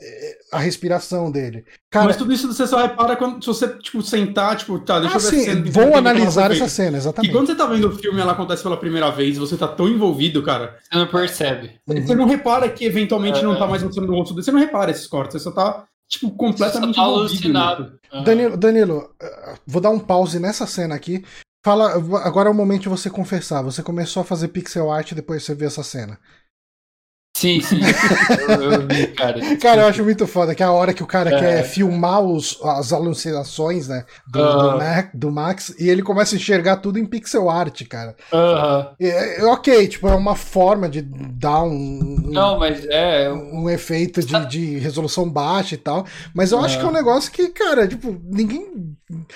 a respiração dele. Cara, Mas tudo isso você só repara quando se você, tipo, sentar, tipo, tá, deixa ah, eu ver sim, cena, vou analisar essa cena, exatamente. E quando você tá vendo o filme ela acontece pela primeira vez, você tá tão envolvido, cara. Você não percebe. Você não repara que eventualmente é, não tá mais mostrando o rosto dele. Você não repara esses cortes, você só tá, tipo, completamente tá alucinado. Danilo, Danilo, eh, vou dar um pause nessa cena aqui. Fala, agora é o momento de você confessar. Você começou a fazer pixel art depois você viu essa cena. Sim, sim. eu, eu vi, cara. <laughs> Cara, eu acho muito foda que é a hora que o cara é. quer filmar os, as alucinações, né? Do, uh -huh. do, Mac, do, Max, e ele começa a enxergar tudo em pixel art, cara. Uh -huh. é, ok, tipo, é uma forma de dar um. Não, mas é. Um, um efeito de, de, resolução baixa e tal. Mas eu acho que é um negócio que, cara, tipo, ninguém.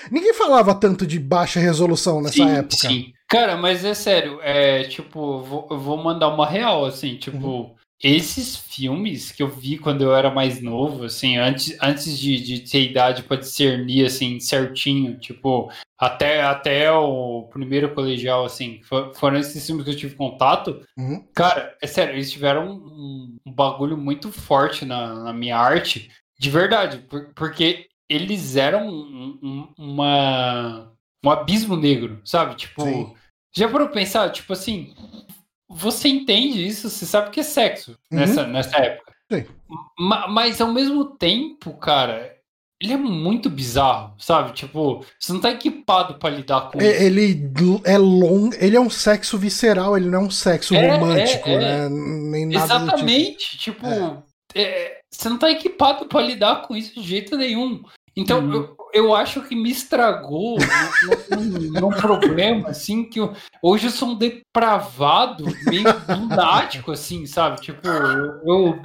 Ninguém falava tanto de baixa resolução nessa sim, época. Sim. Cara, mas é sério, é tipo, vou, eu vou mandar uma real, assim, tipo. Esses filmes que eu vi quando eu era mais novo, assim, antes, antes de, de ter idade para discernir, assim, certinho, tipo, até, até o primeiro colegial, assim, foram esses filmes que eu tive contato. Uhum. Cara, é sério, eles tiveram um, um bagulho muito forte na, na, minha arte, de verdade, por, porque eles eram um, um, uma, um abismo negro, sabe? Tipo, Sim. já para pensar, tipo assim, você entende isso, você sabe que é sexo uhum. nessa, nessa época. Sim. Mas ao mesmo tempo, cara, ele é muito bizarro, sabe? Tipo, você não tá equipado para lidar com é, isso. Ele é longo, ele é um sexo visceral, ele não é um sexo é, romântico, é, é. né? Nem nada Exatamente, tipo, tipo é, você não tá equipado para lidar com isso de jeito nenhum. Então, uhum. eu, eu acho que me estragou num problema, assim, que eu, hoje eu sou um depravado, meio lunático, assim, sabe? Tipo, eu, eu,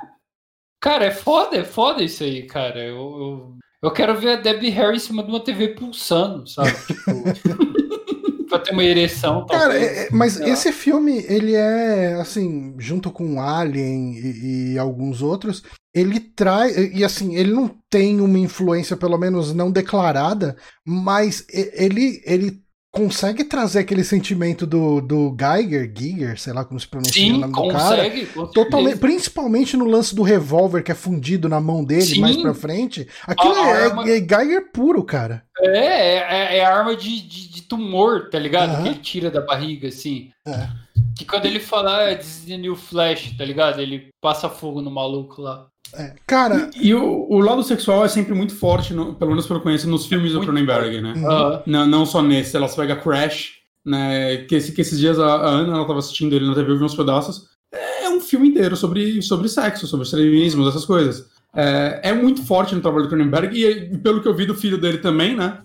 Cara, é foda, é foda isso aí, cara. Eu, eu, eu quero ver a Debbie Harry em cima de uma TV pulsando, sabe? Tipo, <laughs> pra ter uma ereção. Cara, talvez, é, mas esse filme, ele é, assim, junto com Alien e, e alguns outros, ele traz. E assim, ele não tem uma influência, pelo menos não declarada, mas ele, ele consegue trazer aquele sentimento do, do Geiger, Giger, sei lá como se pronuncia Sim, o nome consegue, do cara. Totalmente, principalmente no lance do revólver que é fundido na mão dele Sim. mais pra frente. Aquilo é, arma... é, Geiger puro, cara. É, é, é arma de, de, de, tumor, tá ligado? Que ele tira da barriga, assim. É. Que quando ele fala, ah, this is the new flash, tá ligado? Ele passa fogo no maluco lá. É, cara. E, e o, o, lado sexual é sempre muito forte, no, pelo menos pelo que eu conheço, nos filmes do Cronenberg, né? Uhum. Não, não só nesse, ela se pega Crash, né? Que, esse, que esses dias a, a Ana ela tava assistindo ele na TV, eu vi uns pedaços. É um filme inteiro sobre, sobre sexo, sobre extremismo, essas coisas. É, é muito forte no trabalho do Cronenberg, e, e pelo que eu vi do filho dele também, né?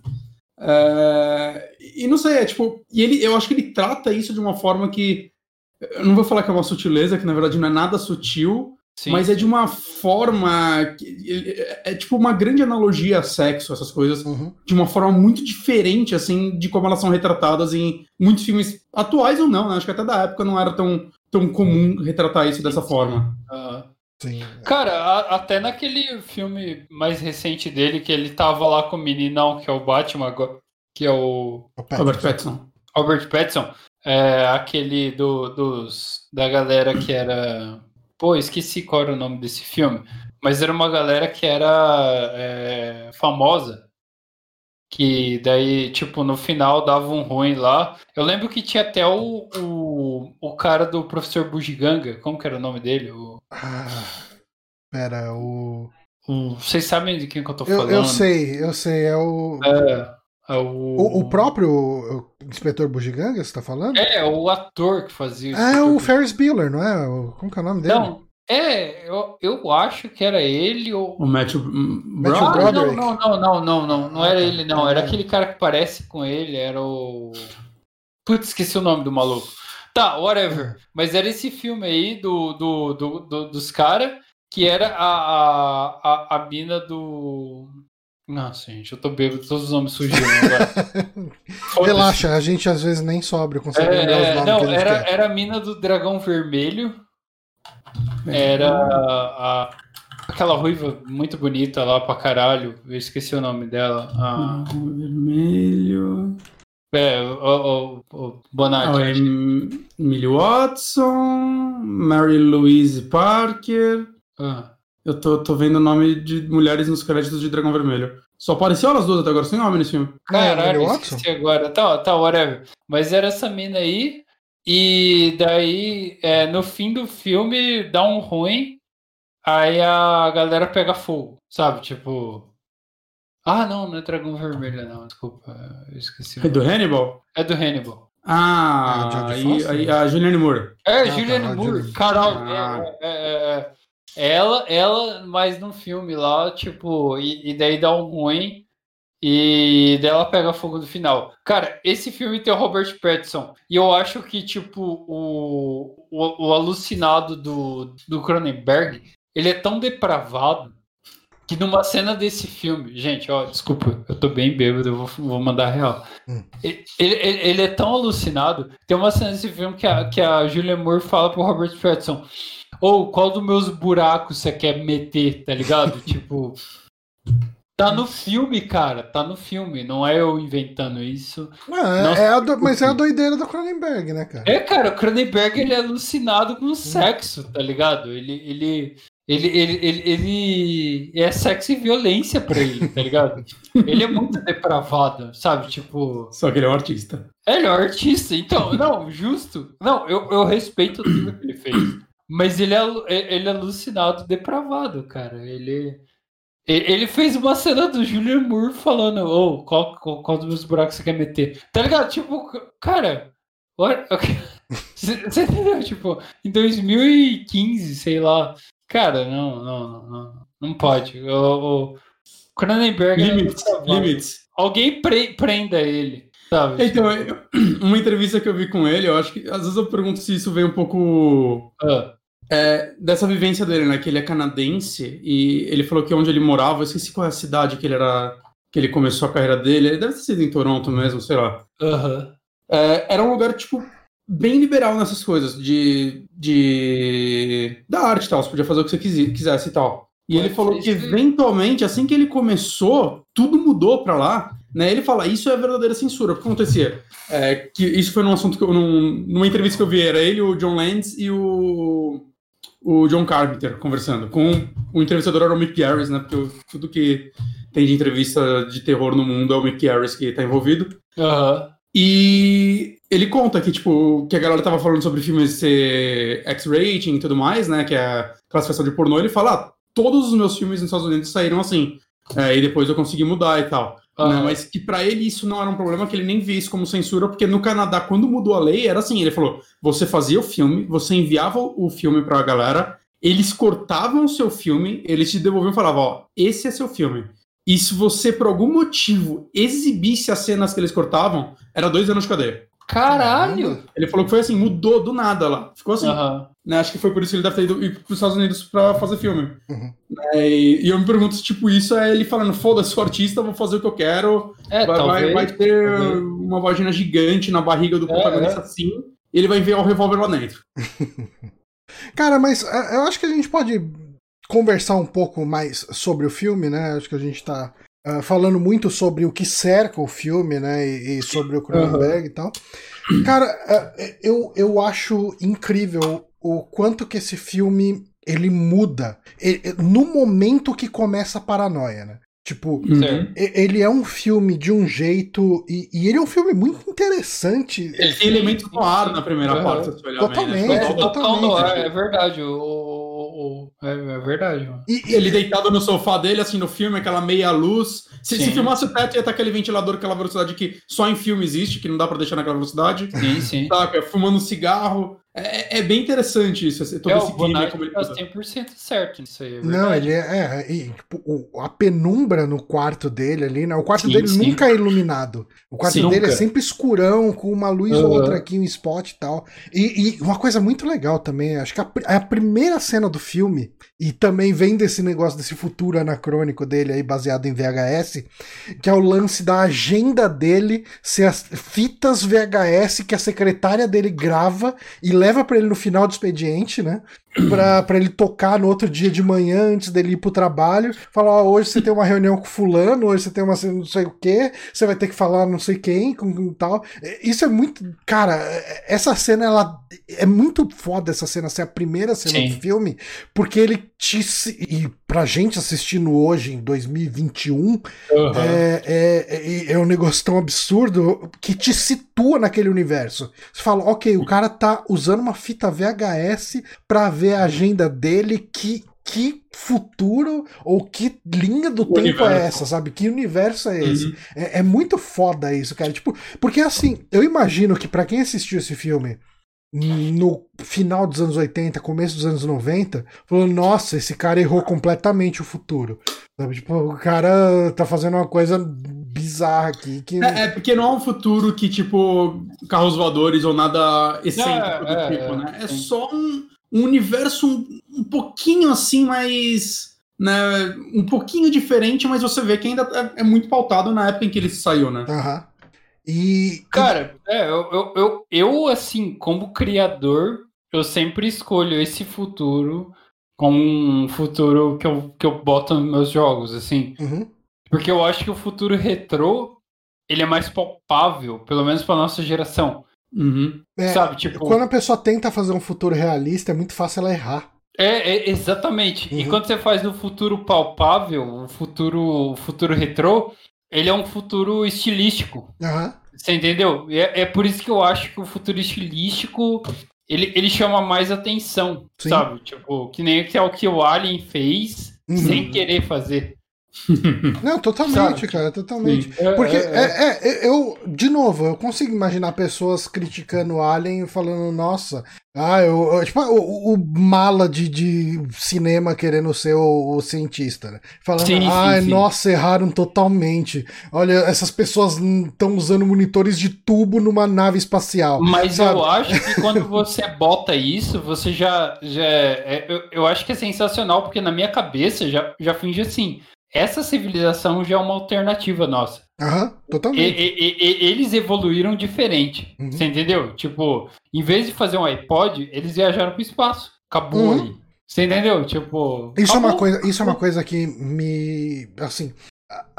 É, e não sei, é tipo. E ele, eu acho que ele trata isso de uma forma que. Eu não vou falar que é uma sutileza, que na verdade não é nada sutil, Sim. Mas é de uma forma. Que, é, é, tipo uma grande analogia a sexo, essas coisas, uhum. de uma forma muito diferente, assim, de como elas são retratadas em muitos filmes atuais ou não, né? Acho que até da época não era tão, tão comum retratar isso dessa forma. Uhum. Sim. Cara, a, até naquele filme mais recente dele, que ele tava lá com o meninão, que é o Batman, que é o. o Robert Pattinson. Robert Pattinson. É aquele do, dos, da galera que era Pô, esqueci qual era o nome desse filme. Mas era uma galera que era é, famosa. Que daí, tipo, no final dava um ruim lá. Eu lembro que tinha até o, o, o cara do professor Bugiganga. Como que era o nome dele? O... Ah, pera, o. o... Vocês sabem de quem que eu tô eu, falando? Eu sei, eu sei. É o. É. É o... o... Próprio inspetor Bugiganga, você tá falando? É, o ator que fazia Ah, é o Ferris Bueller, não é? Como que é o nome dele? Não, é, eu, eu acho que era ele ou... O Matthew, Matthew ah, Broderick. Não, não, não, não, não, não, era ele não, era aquele cara que parece com ele, era o... Putz, esqueci o nome do maluco. Tá, whatever. Mas era esse filme aí do, do, do, do dos caras que era a, a, a, a mina do nossa, gente, eu tô bêbado, todos os nomes surgiram agora. <laughs> Relaxa, a gente às vezes nem sobra, consegue é, lembrar os nomes não, que a gente era, quer. era a mina do dragão vermelho. Era a, aquela ruiva muito bonita lá pra caralho. Eu esqueci o nome dela. A... Vermelho. É, o, o, o Bonatti. É Emily Watson, Mary Louise Parker. Ah. Eu tô, tô vendo o nome de mulheres nos créditos de Dragão Vermelho. Só apareceu elas duas até agora, sem homem nesse filme. Caralho, esqueci agora. Tá, tá, whatever. Mas era essa mina aí. E daí, é, no fim do filme, dá um ruim. Aí a galera pega fogo, sabe? Tipo. Ah, não, não é Dragão Vermelho, não. Desculpa, eu esqueci. É do Hannibal? É do Hannibal. Ah, é, a Julianne Moore. É, ah, Julianne tá, Moore. Carol, ah. é, é, é, ela, ela, mas no filme lá, tipo, e, e daí dá um ruim. E dela pega fogo no final. Cara, esse filme tem o Robert Pattinson. E eu acho que, tipo, o, o, o alucinado do, do Cronenberg, ele é tão depravado que numa cena desse filme, gente, ó, desculpa, eu tô bem bêbado, eu vou, vou mandar real. Hum. Ele, ele, ele, é tão alucinado. Tem uma cena desse filme que a, que a Julia Moore fala pro Robert Pattinson: Ou oh, qual dos meus buracos você quer meter, tá ligado? <laughs> tipo. Tá no filme, cara. Tá no filme. Não é eu inventando isso. É, é do, mas é a doideira do Cronenberg, né, cara? É, cara. O Cronenberg ele é alucinado com sexo, tá ligado? Ele, ele, ele, ele, ele, ele é sexo e violência pra ele, tá ligado? ele é muito <laughs> depravado, sabe? Tipo. Só que ele é um artista. Ele é um artista. Então, não, justo. Não, eu, eu respeito tudo que ele fez. Mas ele é, ele é alucinado, depravado, cara. Ele. Ele fez uma cena do Julian Moore falando, ô, oh, qual, qual, qual, dos meus buracos você quer meter? Tá ligado? Tipo, cara, <laughs> você entendeu? Tipo, em 2015, sei lá. Cara, não, não, não, não pode. O, o Cronenberg. Limites, é limites. Alguém pre prenda ele. Sabe? Então, <clears throat> uma entrevista que eu vi com ele, eu acho que às vezes eu pergunto se isso vem um pouco. Ah é, dessa vivência dele, né? Que ele é canadense e ele falou que onde ele morava, eu esqueci qual é a cidade que ele era. que ele começou a carreira dele. Ele deve ter sido em Toronto mesmo, sei lá. Uhum. É, era um lugar, tipo, bem liberal nessas coisas, de. de da arte e tal. Você podia fazer o que você quisesse e tal. E ele falou que eventualmente, assim que ele começou, tudo mudou para lá. Né? Ele fala, isso é verdadeira censura. O que acontecia? É, que isso foi num assunto que eu, num, numa entrevista que eu vi, era ele, o John Lenz e o o John Carpenter conversando com o entrevistador era o Mick Harris, né? Porque tudo que tem de entrevista de terror no mundo é o Mick Harris que tá envolvido. Uhum. E ele conta que, tipo, que a galera tava falando sobre filmes ser X-rating e tudo mais, né? Que é a classificação de pornô. Ele fala, ah, todos os meus filmes nos Estados Unidos saíram assim. É, e depois eu consegui mudar e tal. Uhum. Né? Mas que para ele isso não era um problema, que ele nem via isso como censura, porque no Canadá, quando mudou a lei, era assim: ele falou, você fazia o filme, você enviava o filme pra galera, eles cortavam o seu filme, eles te devolviam e falavam: ó, esse é seu filme. E se você, por algum motivo, exibisse as cenas que eles cortavam, era dois anos de cadeia. Caralho! Ele falou que foi assim, mudou do nada lá. Ficou assim. Uhum. Né? Acho que foi por isso que ele deve ter ido para os Estados Unidos para fazer filme. Uhum. É, e, e, eu me pergunto se, tipo, isso é ele falando, foda-se, sou artista, vou fazer o que eu quero. É, vai, talvez, vai, vai, ter talvez. uma vagina gigante na barriga do é, protagonista é. assim, e ele vai enviar o revólver lá dentro. <laughs> Cara, mas é, eu acho que a gente pode conversar um pouco mais sobre o filme, né? Acho que a gente tá uh, falando muito sobre o que cerca o filme, né? E, e sobre o Cronenberg uhum. e tal. Cara, uh, eu, eu acho incrível o quanto que esse filme ele muda ele, no momento que começa a paranoia, né? Tipo, uhum. ele é um filme de um jeito. E, e, ele é um filme muito interessante. Ele tem elementos no ar na primeira uhum. parte, se olhar Totalmente, né? é, totalmente. É, é verdade. O, o, o, é, é verdade. E, ele deitado no sofá dele, assim, no filme, aquela meia luz. Se, se filmasse o teto, ia estar aquele ventilador, aquela velocidade que só em filme existe, que não dá pra deixar naquela velocidade. Sim, sim. Saca? Fumando um cigarro. É, é, bem interessante isso, todo é, esse clima. Como ele tá 100% certo nisso aí. É não, ele é. é e, tipo, o, a penumbra no quarto dele ali, né? O quarto sim, dele sim. nunca é iluminado. O quarto sim, dele é nunca. é sempre escurão, com uma luz uhum. ou outra aqui, um spot e tal. E, e, uma coisa muito legal também, acho que a, a, primeira cena do filme, e também vem desse negócio, desse futuro anacrônico dele aí, baseado em VHS, que é o lance da agenda dele ser as fitas VHS que a secretária dele grava e leva para ele no final do expediente, né? Pra, pra ele tocar no outro dia de manhã, antes dele ir pro trabalho, falar, ó, hoje você tem uma reunião com fulano, hoje você tem uma não sei o que, você vai ter que falar não sei quem, com, com tal. Isso é muito. Cara, essa cena, ela. É muito foda essa cena ser a primeira cena Sim. do filme, porque ele te. E pra gente assistindo hoje, em 2021, uhum. é, é, é, é um negócio tão absurdo que te situa naquele universo. Você fala, ok, o cara tá usando uma fita VHS pra ver a agenda dele, que, que futuro ou que linha do o tempo é universo. é essa, sabe? Que universo é esse? Uhum. É, é, muito foda isso, cara. Tipo, porque assim, eu imagino que para quem assistiu esse filme no final dos anos 80, começo dos anos 90, falou: nossa, esse cara errou completamente o futuro. Sabe? Tipo, o cara tá fazendo uma coisa bizarra aqui. Que... É, é, porque não é um futuro que, tipo, carros voadores ou nada excêntrico é, do é, tipo, né? É só um, um universo um, um, pouquinho assim, mais. Né, um pouquinho diferente, mas você vê que ainda é, é muito pautado na época em que ele saiu, né? Aham. Uhum. E. Cara, é, eu, eu, eu, eu, assim, como criador, eu sempre escolho esse futuro como um futuro que eu, que eu boto nos meus jogos, assim. Uhum. Porque eu acho que o futuro retrô ele é mais palpável, pelo menos pra nossa geração. Uhum. É, Sabe, tipo. Quando a pessoa tenta fazer um futuro realista, é muito fácil ela errar. É, é exatamente. Uhum. E quando você faz no futuro palpável, o futuro, o futuro retrô, ele é um futuro estilístico. Uhum. Você entendeu? É, é por isso que eu acho que o futuro estilístico ele, ele chama mais atenção, Sim. sabe? Tipo, que nem que é o que o Alien fez uhum. sem querer fazer. <laughs> Não, totalmente, Sabe? cara, totalmente. É, Porque, é, é. é, eu, de novo, eu consigo imaginar pessoas criticando Alien e falando, nossa, ah, eu, eu tipo, o, o, mala de, de cinema querendo ser o, o cientista, né? Falando, sim, ah, nossa, erraram totalmente. Olha, essas pessoas estão usando monitores de tubo numa nave espacial. Mas sabe? eu acho que <laughs> quando você bota isso, você já. já é, eu, eu acho que é sensacional, porque na minha cabeça já, já finge assim essa civilização já é uma alternativa nossa. Aham, totalmente. E, e, e, eles evoluíram diferente. Uhum. Você entendeu? Tipo, em vez de fazer um iPod, eles viajaram para o espaço. Acabou uhum. aí. Você entendeu? Tipo. Isso, é uma coisa, isso é uma coisa que me. Assim,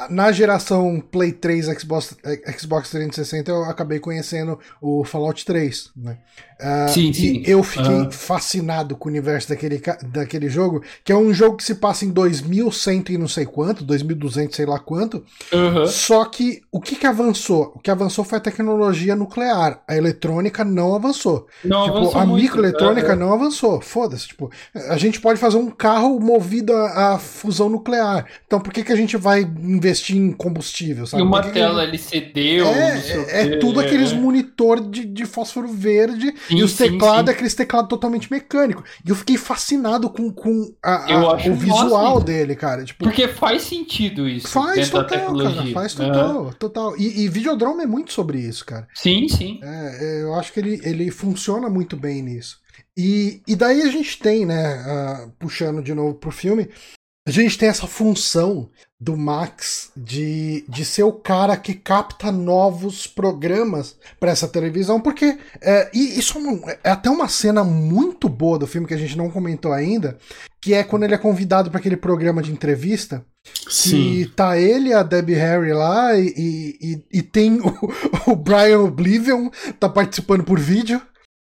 na geração Play 3 Xbox, Xbox 360 eu acabei conhecendo o Fallout 3, né? Uh, sim, sim. E eu fiquei uhum. fascinado com o universo daquele, daquele jogo, que é um jogo que se passa em 2100 e não sei quanto, 2200 sei lá quanto. Uhum. Só que o que que avançou? O que avançou foi a tecnologia nuclear. A eletrônica não avançou. Não tipo, avançou a microeletrônica uhum. não avançou. Foda-se, tipo, a gente pode fazer um carro movido a, a fusão nuclear. Então por que que a gente vai investir em combustível, sabe? E uma tela LCD ou é, é, é tudo aqueles é. monitor de, de fósforo verde sim, e os teclados, aqueles teclados totalmente mecânicos. E eu fiquei fascinado com, com a, a, o visual dele, cara. Tipo, Porque faz sentido isso. Faz total, cara. Faz total, total. E, e Videodrome é muito sobre isso, cara. Sim, sim. É, eu acho que ele, ele funciona muito bem nisso. E, e daí a gente tem, né, uh, puxando de novo pro filme, a gente tem essa função do Max de, de ser o cara que capta novos programas para essa televisão, porque é, e isso é até uma cena muito boa do filme que a gente não comentou ainda, que é quando ele é convidado para aquele programa de entrevista. Sim. Que tá ele, a Debbie Harry lá, e, e, e tem o, <laughs> o Brian Oblivion, tá participando por vídeo.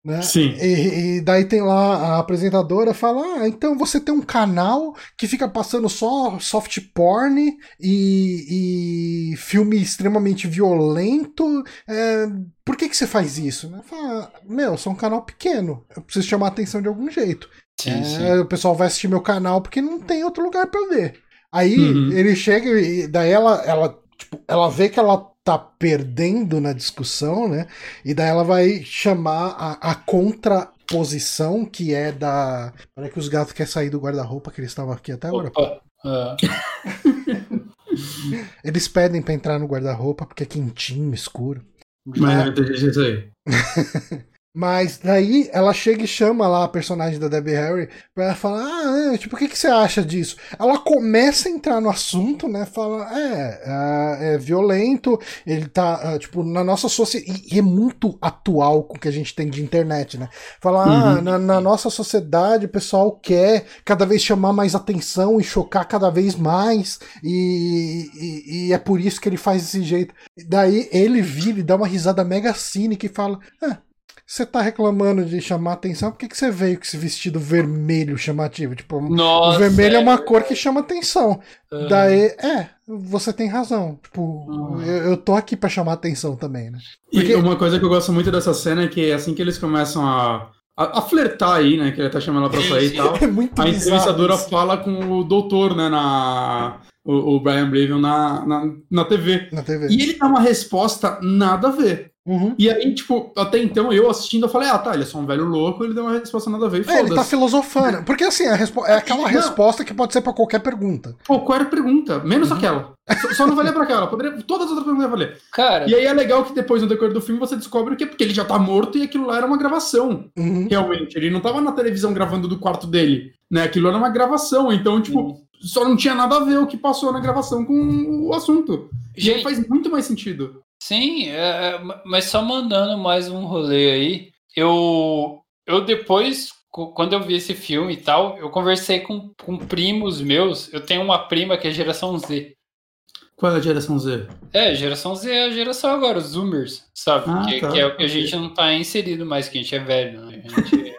Né? Sim. E, e, daí tem lá a apresentadora fala: Ah, então você tem um canal que fica passando só soft porn e, e filme extremamente violento. É, por que, que você faz isso? Fala, Meu, eu sou um canal pequeno. Eu preciso chamar a atenção de algum jeito. Sim, é, sim. O pessoal vai assistir meu canal porque não tem outro lugar para ver. Aí uhum. ele chega e daí ela, ela, tipo, ela vê que ela tá perdendo na discussão, né? E daí ela vai chamar a, a contraposição que é da. Olha que os gatos querem sair do guarda-roupa que eles estavam aqui até agora. Uh. <laughs> eles pedem para entrar no guarda-roupa porque é quentinho, escuro. Mas é, isso aí. <laughs> Mas daí ela chega e chama lá a personagem da Debbie Harry pra falar: Ah, tipo, o que, que você acha disso? Ela começa a entrar no assunto, né? Fala: É, é, é violento, ele tá, é, tipo, na nossa sociedade. E é muito atual com o que a gente tem de internet, né? Fala: Ah, uhum. na, na, nossa sociedade o pessoal quer cada vez chamar mais atenção e chocar cada vez mais, e, e, e é por isso que ele faz desse jeito. Daí ele vira e dá uma risada mega cínica e fala: Ah, você tá reclamando de chamar atenção, por que, que você veio com esse vestido vermelho chamativo? Tipo, Nossa, o vermelho é, é uma cor que chama atenção. Uhum. Daí, é, você tem razão. Tipo, uhum. eu, eu, tô aqui para chamar atenção também, né? Porque... E uma coisa que eu gosto muito dessa cena é que assim que eles começam a, a, a flertar aí, né? Que ele tá chamando ela pra sair e <laughs> tal. É muito a entrevistadora isso. fala com o doutor, né? Na, o, o Brian Braven na, na, na TV. Na TV. E ele dá uma resposta nada a ver. Uhum. E aí, tipo, até então eu assistindo, eu falei, ah, tá, ele é só um velho louco, ele deu uma resposta nada a ver. É, ele tá filosofando. Porque assim, é, é aquela não. resposta que pode ser pra qualquer pergunta. Pô, qual era a pergunta? Menos uhum. aquela. Só, só, não valia pra aquela. Poderia, todas as outras perguntas valer. Cara. E aí é legal que depois, no decorrer do filme, você descobre que é porque ele já tá morto e aquilo lá era uma gravação. Uhum. Realmente. Ele não tava na televisão gravando do quarto dele. Né? Aquilo era uma gravação. Então, tipo, uhum. só não tinha nada a ver o que passou na gravação com o assunto. Gente, e aí faz muito mais sentido. Sim, é, é mas só mandando mais um rolê aí, eu, eu depois, quando eu vi esse filme e tal, eu conversei com, com primos meus. Eu tenho uma prima que é geração Z. Qual é a geração Z? É, geração Z é a geração agora, os Zoomers, sabe? Ah, que, tá. que, é o que a gente não tá inserido mais, que a gente é velho, né? A gente,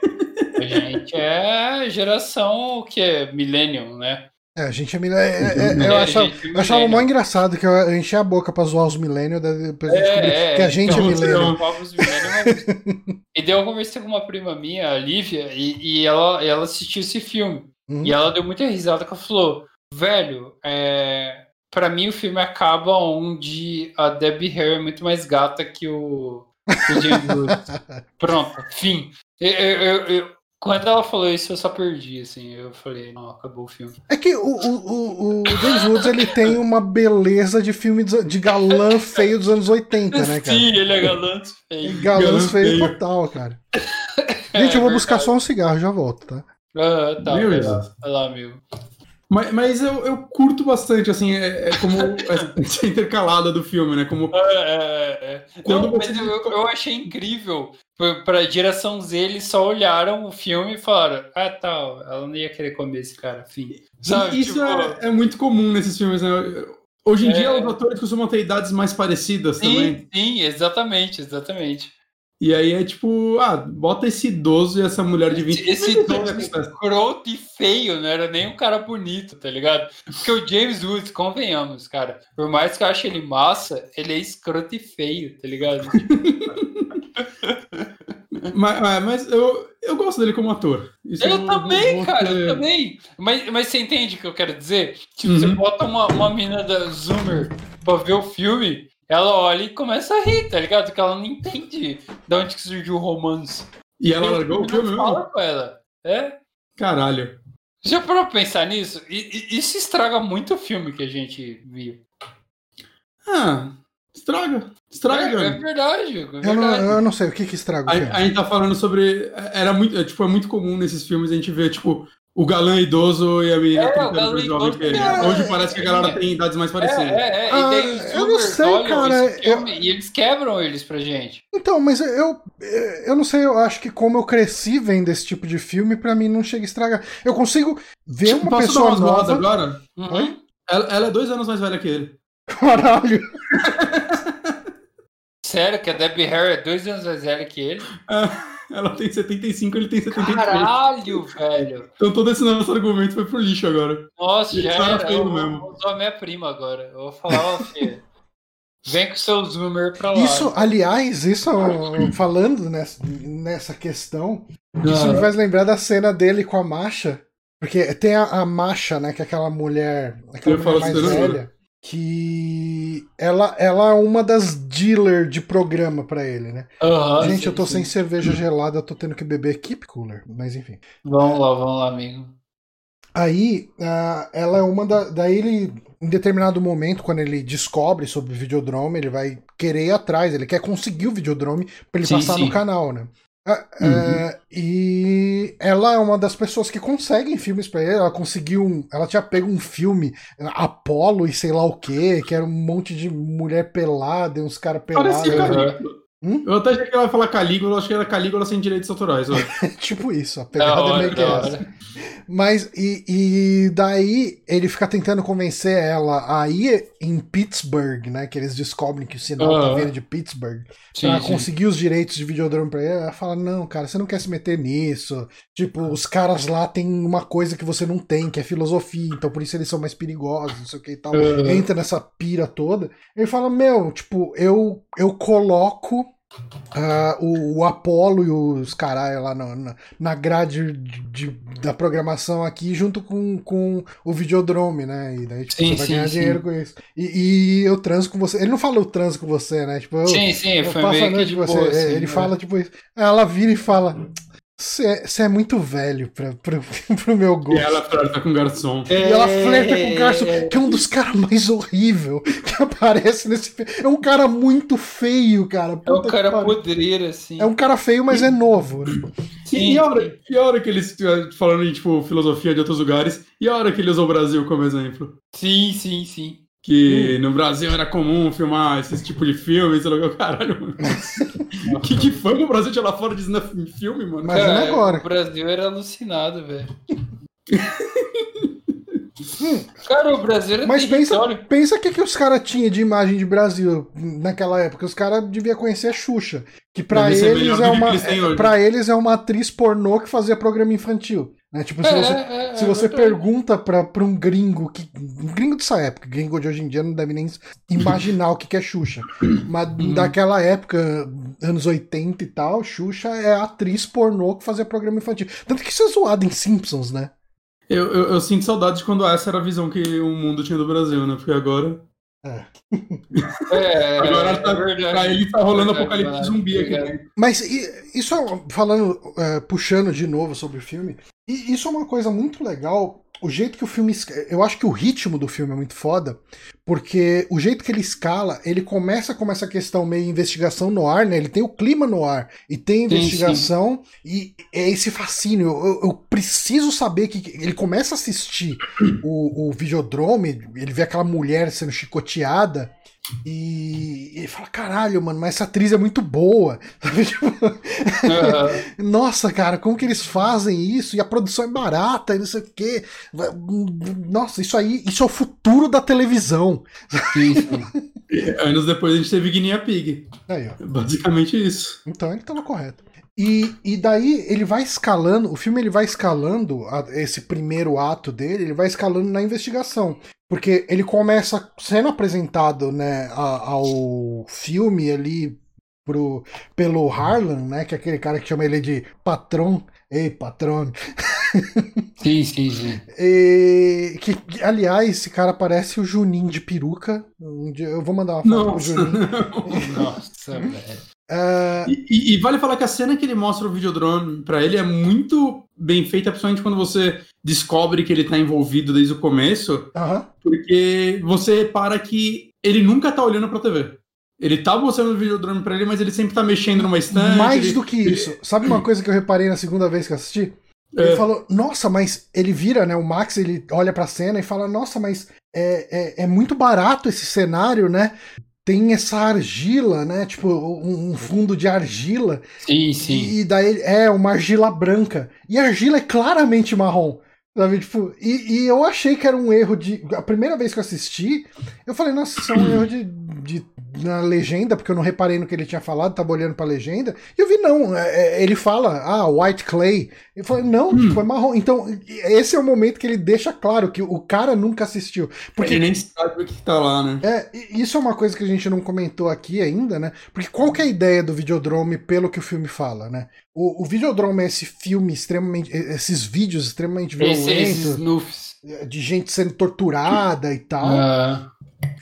a gente é geração que é millennium, né? É, a gente é, é, é, é eu, achava, eu achava mó engraçado que eu enchi a boca pra zoar os millennials, depois é, descobri é, que a gente então, é millennial. e daí eu conversei com uma prima minha, a Lívia, e, e ela, ela assistiu esse filme. Uhum. E ela deu muita risada que ela falou, velho, é, pra mim o filme acaba onde a Debbie Harry é muito mais gata que o, o James <laughs> Pronto, fim. Eu, eu, eu, quando ela falou isso, eu só perdi, assim. Eu falei, não, acabou o filme. É que o, o, o, o James Woods, ele tem uma beleza de filme de galã feio dos anos 80, né, cara? Sim, ele é galã feio. Galã, galã feio, feio total, cara. <laughs> Gente, é, eu vou buscar só um cigarro, já volto, tá? Ah, tá. Meu vai lá, amigo. Mas, mas eu, eu curto bastante, assim, é, é como <laughs> essa intercalada do filme, né? Como... É, é, é. Quando não, você... mas eu, eu achei incrível. Pra direção Z, eles só olharam o filme e falaram: Ah, tá, ela não ia querer comer esse cara, fim. Sabe? Isso tipo... é, é, muito comum nesses filmes, né? Hoje em dia, é. os atores costumam ter idades mais parecidas sim, também. Sim, exatamente, exatamente. E aí é tipo, ah, bota esse idoso e essa mulher de 20 Esse idoso escroto e feio, não era nem um cara bonito, tá ligado? Porque o James Woods, convenhamos, cara, por mais que eu ache ele massa, ele é escroto e feio, tá ligado? <laughs> mas, mas eu, eu gosto dele como ator. Isso eu, também, cara, ter... eu também. Mas, mas você entende o que eu quero dizer? Tipo, uhum. você bota uma, uma mina da Zoomer pra ver o filme, ela olha e começa a rir, tá ligado? Porque ela não entende de onde que surgiu o romance. E ela largou o filme fala com ela. É? Caralho. Já parou pra pensar nisso? E, e, isso estraga muito o filme que a gente viu. Ah, estraga. Estraga, é, é verdade. É verdade. Eu, não, eu não sei o que que estraga. A, a, gente tá falando sobre. Era muito, é, tipo, é muito comum nesses filmes a gente ver, tipo, o galã idoso e a menina é, tentando mais jovem que ele. É, Hoje parece que a galera é, tem idades mais parecidas. É, é, ah, eu não sei, cara. Eu... E eles quebram eles pra gente. Então, mas eu, eu não sei, eu acho que como eu cresci vendo esse tipo de filme, pra mim não chega a estragar. Eu consigo ver uma Posso pessoa dar nova... agora? Uhum. Ela, ela é dois anos mais velha que ele. <laughs> Caralho. Sério que a Debbie Harry é dois anos mais velha que ele? É. Ela tem 75, ele tem 73. Caralho, velho. Então todo esse nosso argumento foi pro lixo agora. Nossa, já era. Eu mesmo. vou usar minha prima agora. Eu vou falar, ó, filho. Vem com seu zoomer pra lá. Isso, aliás, isso falando nessa, nessa questão, isso me faz lembrar da cena dele com a Masha. Porque tem a, a Masha, né? Que é aquela mulher, aquela mulher mais velha que ela, ela é uma das dealer de programa para ele, né? Uhum, Gente, sim, eu tô sim. sem cerveja gelada, tô tendo que beber Keep Cooler, mas enfim. Vamos lá, vamos lá, amigo. Aí, uh, ela é uma da. Daí ele, em determinado momento, quando ele descobre sobre o Videodrome, ele vai querer ir atrás, ele quer conseguir o Videodrome pra ele sim, passar no canal, né? É, uhum. é, e ela é uma das pessoas que conseguem filmes para ele. Ela conseguiu um, Ela tinha pego um filme, Apolo e sei lá o que, que era um monte de mulher pelada e uns caras pelados. Parecia Hum? Eu até achei que ela ia falar Calígula, acho que era Calígula sem direitos autorais. <laughs> tipo isso, a pegada hora, é meio que essa. Mas, e, e, daí ele fica tentando convencer ela a ir em Pittsburgh, né? Que eles descobrem que o sinal tá vindo de Pittsburgh. Sim, pra sim. conseguir os direitos de videodrome pra ele. Ela fala: Não, cara, você não quer se meter nisso. Tipo, os caras lá têm uma coisa que você não tem, que é filosofia, então por isso eles são mais perigosos, não sei o que e tal. Uhum. Entra nessa pira toda. Ele fala: Meu, tipo, eu, eu coloco Uh, o, o Apollo e os caralho lá na, na, na grade de, de, da programação aqui, junto com, com o Videodrome, né? E daí tipo, sim, você vai sim, ganhar sim. dinheiro com isso. E, e, eu transo com você. Ele não fala eu transo com você, né? Tipo, eu, sim, sim, eu foi passo a noite com você. Boa, é, ele né? fala tipo isso. Ela vira e fala. Você é muito velho pra, pra, <laughs> pro meu gosto. E ela flerta com o garçom. E ela flerta com o garçom, que é um dos caras mais horrível que <laughs> aparece nesse filme. É um cara muito feio, cara. Puta é um cara podreiro, assim. É um cara feio, mas é novo. Né? Sim. E, a hora, e a hora que eles, falando em tipo, filosofia de outros lugares, e a hora que ele usou o Brasil como exemplo? Sim, sim, sim que hum. no Brasil era comum filmar esse tipo de filme, sei lá, caralho. O que, que foi no Brasil de lá fora dizendo filme, mano? Imagina Cara, agora. O Brasil era alucinado, velho. Hum. Cara, o Brasil era Mas pensa, pensa o que, que os caras tinham de imagem de Brasil naquela época. Os caras deviam conhecer a Xuxa. Que pra eles, é uma, é, pra eles é uma atriz pornô que fazia programa infantil. Né? Tipo, se é, você, é, é, se você pergunta pra, pra um gringo, que, um gringo dessa época, gringo de hoje em dia não deve nem imaginar o que, que é Xuxa. Mas uhum. daquela época, anos 80 e tal, Xuxa é a atriz pornô que fazia programa infantil. Tanto que isso é zoado em Simpsons, né? Eu, eu, eu, sinto saudade de quando essa era a visão que o mundo tinha do Brasil, né? Porque agora. É. é <laughs> agora tá, é pra ele tá rolando é apocalipse zumbi aqui. Né? Mas isso, falando, é, puxando de novo sobre o filme, isso é uma coisa muito legal o jeito que o filme. Eu acho que o ritmo do filme é muito foda, porque o jeito que ele escala, ele começa com essa questão meio investigação no ar, né? Ele tem o clima no ar e tem investigação, sim, sim. e é esse fascínio. Eu, eu, preciso saber que. Ele começa a assistir o, o Videodrome, ele vê aquela mulher sendo chicoteada. E ele fala: caralho, mano, mas essa atriz é muito boa. <laughs> Uhum. Nossa, cara, como que eles fazem isso? E a produção é barata e não sei o quê. Nossa, isso aí, isso é o futuro da televisão. Isso. <laughs> Anos depois a gente teve Guinea Pig. Aí. Basicamente isso. Então ele estava correto. E, e daí ele vai escalando, o filme ele vai escalando a, esse primeiro ato dele, ele vai escalando na investigação. Porque ele começa sendo apresentado né, a, ao filme ali pro, pelo Harlan, né? Que é aquele cara que chama ele de patrão. Ei, patrão. <laughs> Sim, sim, sim. E, que, aliás, esse cara parece o Juninho de peruca. Eu vou mandar uma foto Nossa. pro Juninho. <laughs> Nossa, velho. Uh... E, e, vale falar que a cena que ele mostra o videodrone para ele é muito bem feita, principalmente quando você descobre que ele tá envolvido desde o começo, porque você para que ele nunca tá olhando pra TV. Ele tá mostrando o videodrome pra ele, mas ele sempre tá mexendo numa estante. Mais ele... do que isso. Sabe uma coisa que eu reparei na segunda vez que eu assisti? Ele é. falou, nossa, mas ele vira, né? O Max ele olha pra cena e fala, nossa, mas é, é, é muito barato esse cenário, né? Tem essa argila, né? Tipo, um fundo de argila. Sim, sim. E daí é uma argila branca. E a argila é claramente marrom. Sabe? Tipo, e, e eu achei que era um erro de. A primeira vez que eu assisti, eu falei, nossa, isso é um erro de, de na legenda, porque eu não reparei no que ele tinha falado, tava olhando pra legenda, e eu vi, não, é, é ele fala, ah, white clay. Eu falei, não, hum. foi marrom. Então, esse é o momento que ele deixa claro que o cara nunca assistiu. Porque ele nem sabe o que tá lá, né? É, isso é uma coisa que a gente não comentou aqui ainda, né? Porque qual que é a ideia do Videodrome pelo que o filme fala, né? O, o Videodrome é esse filme extremamente. esses vídeos extremamente violentos. Esse, de gente sendo torturada e tal. Uh.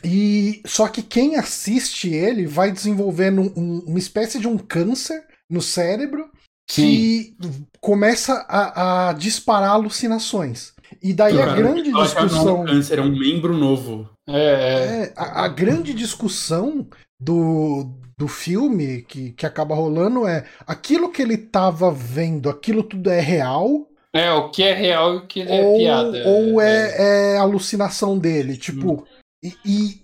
E só que quem assiste ele vai desenvolvendo um, uma espécie de um câncer no cérebro que Sim. começa a, a, disparar alucinações. E daí a grande discussão. Não, câncer é um membro novo. É, é. é a, a, grande discussão do, do filme que, que acaba rolando é aquilo que ele tava vendo, aquilo tudo é real. É, o que é real e o que é ou, piada. Ou é, é, é alucinação dele. Tipo, hum. E,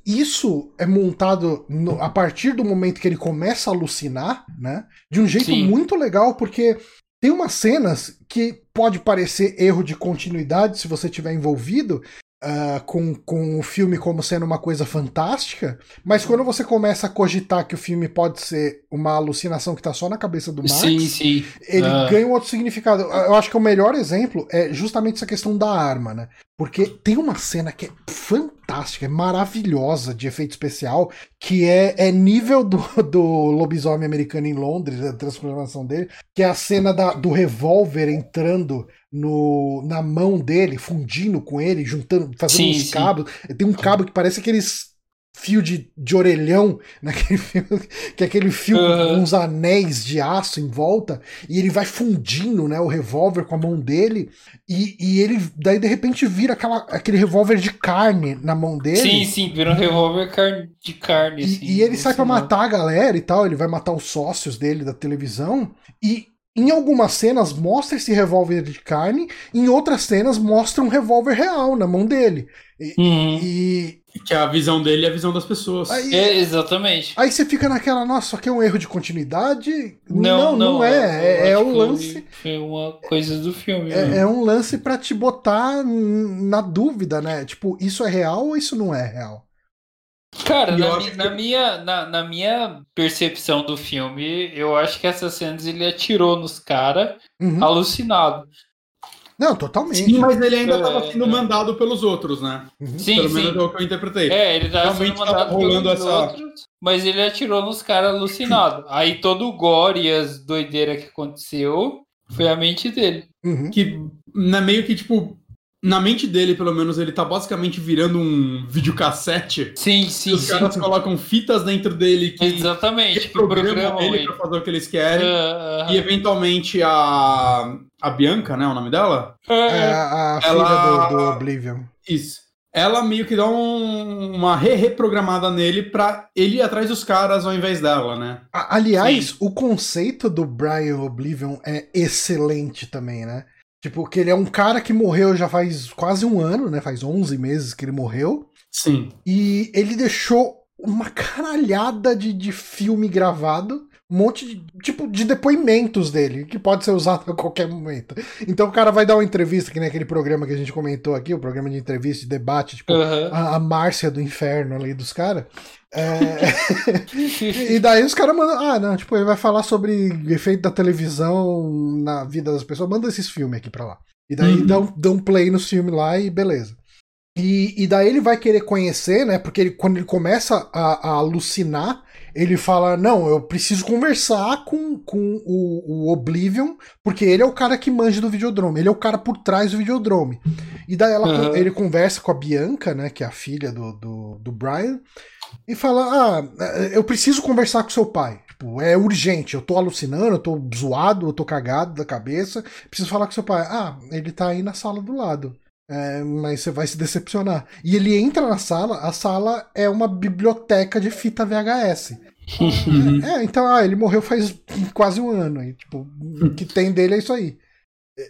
e, isso é montado no, a partir do momento que ele começa a alucinar, né? De um jeito Sim. muito legal, porque tem umas cenas que pode parecer erro de continuidade se você tiver envolvido, uh, com, com o filme como sendo uma coisa fantástica, mas quando você começa a cogitar que o filme pode ser uma alucinação que está só na cabeça do Max, sim, sim. ele uh. ganha um outro significado. Eu acho que o melhor exemplo é justamente essa questão da arma, né? Porque tem uma cena que é fantástica, é maravilhosa de efeito especial, que é, é nível do, <laughs> do lobisomem americano em Londres, a transformação dele, que é a cena da, do revólver entrando no, na mão dele, fundindo com ele, juntando, fazendo sim, uns sim. cabos. Tem um cabo que parece aqueles fio de, de orelhão <laughs> naquele filme, que é aquele fio uhum. com uns anéis de aço em volta, e ele vai fundindo né, o revólver com a mão dele, e, e ele daí de repente vira aquela, aquele revólver de carne na mão dele. Sim, sim, vira um revólver de carne. E, assim, e ele sai para matar a galera e tal, ele vai matar os sócios dele da televisão, e em algumas cenas mostra esse revólver de carne, em outras cenas mostra um revólver real na mão dele. E, uhum. e, Que é a visão dele e a visão das pessoas. Aí, é, exatamente. Aí você fica naquela, nossa, só que é um erro de continuidade? Não, não, não, não é. É, é um lance. Foi uma coisa do filme. É, é um lance para te botar na dúvida, né? Tipo, isso é real ou isso não é real? Cara, na, mi, na, minha, na, na, minha percepção do filme, eu acho que essas cenas ele atirou nos caras uhum. alucinado. Não, totalmente. Sim, mas ele ainda estava é, sendo é. mandado pelos outros, né? Uhum. Sim, Pelo sim. menos é o que eu interpretei. É, ele estava sendo mandado rolando pelos essa... outros, mas ele atirou nos caras alucinado. <clears throat> Aí todo o gore e as doideiras que aconteceu foi a mente dele. Uhum. Que na meio que, tipo, na mente dele, pelo menos, ele tá basicamente virando um videocassete. Sim, sim. Os sim. caras colocam fitas dentro dele que Exatamente, que programam ele, ele pra fazer o que eles querem. Uh, uh, e eventualmente a. A Bianca, né? O nome dela? É, é a, a ela... filha do, do Oblivion. Isso. Ela meio que dá um, uma re-reprogramada nele pra ele ir atrás dos caras ao invés dela, né? Aliás, Sim. o conceito do Brian Oblivion é excelente também, né? Tipo, que ele é um cara que morreu já faz quase um ano, né? Faz 11 meses que ele morreu. Sim. E ele deixou uma caralhada de, de filme gravado um monte de tipo de depoimentos dele, que pode ser usado a qualquer momento. Então o cara vai dar uma entrevista, que nem aquele programa que a gente comentou aqui, o programa de entrevista, de debate, tipo, uhum. a, a Márcia do Inferno ali dos caras. É... <laughs> e daí os caras mandam. Ah, não, tipo, ele vai falar sobre efeito da televisão na vida das pessoas. Manda esses filmes aqui pra lá. E daí uhum. dão, dão play nos filmes lá e beleza. E, e daí ele vai querer conhecer, né? Porque ele, quando ele começa a, a alucinar, ele fala: Não, eu preciso conversar com, com o, o, Oblivion, porque ele é o cara que manja do Videodrome, ele é o cara por trás do Videodrome. E daí ela, uhum. ele conversa com a Bianca, né, que é a filha do, do, do Brian, e fala: Ah, eu preciso conversar com seu pai. Tipo, é urgente, eu tô alucinando, eu tô zoado, eu tô cagado da cabeça, preciso falar com seu pai. Ah, ele tá aí na sala do lado. É, mas você vai se decepcionar. E ele entra na sala, a sala é uma biblioteca de fita VHS. <laughs> É, então, ah, ele morreu faz quase um ano. E, tipo, o que tem dele é isso aí.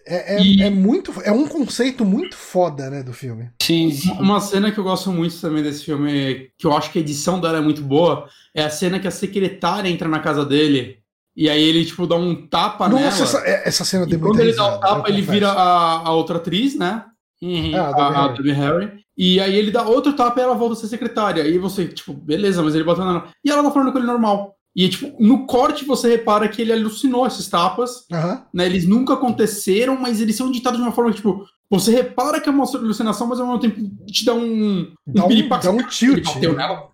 É, é, e... é, muito. É um conceito muito foda, né, do filme. Sim, sim, Uma cena que eu gosto muito também desse filme, que eu acho que a edição dela é muito boa, é a cena que a secretária entra na casa dele. E aí ele, tipo, dá um tapa Nossa, nela. Essa, é, essa cena e Quando ele dá o tapa, ele vira a, a outra atriz, né? Uhum. Ah, a, a Debbie Harry. E aí ele dá outro tapa e ela volta a ser secretária. E você, tipo, beleza, mas ele bateu na. E ela tá falando com ele normal. E, tipo, no corte você repara que ele alucinou esses tapas. Uhum. Né? Eles nunca aconteceram, mas eles são ditados de uma forma que, tipo, você repara que é uma alucinação, mas ao mesmo tempo te dá um. Dá um, dá um tilt. Bateu nela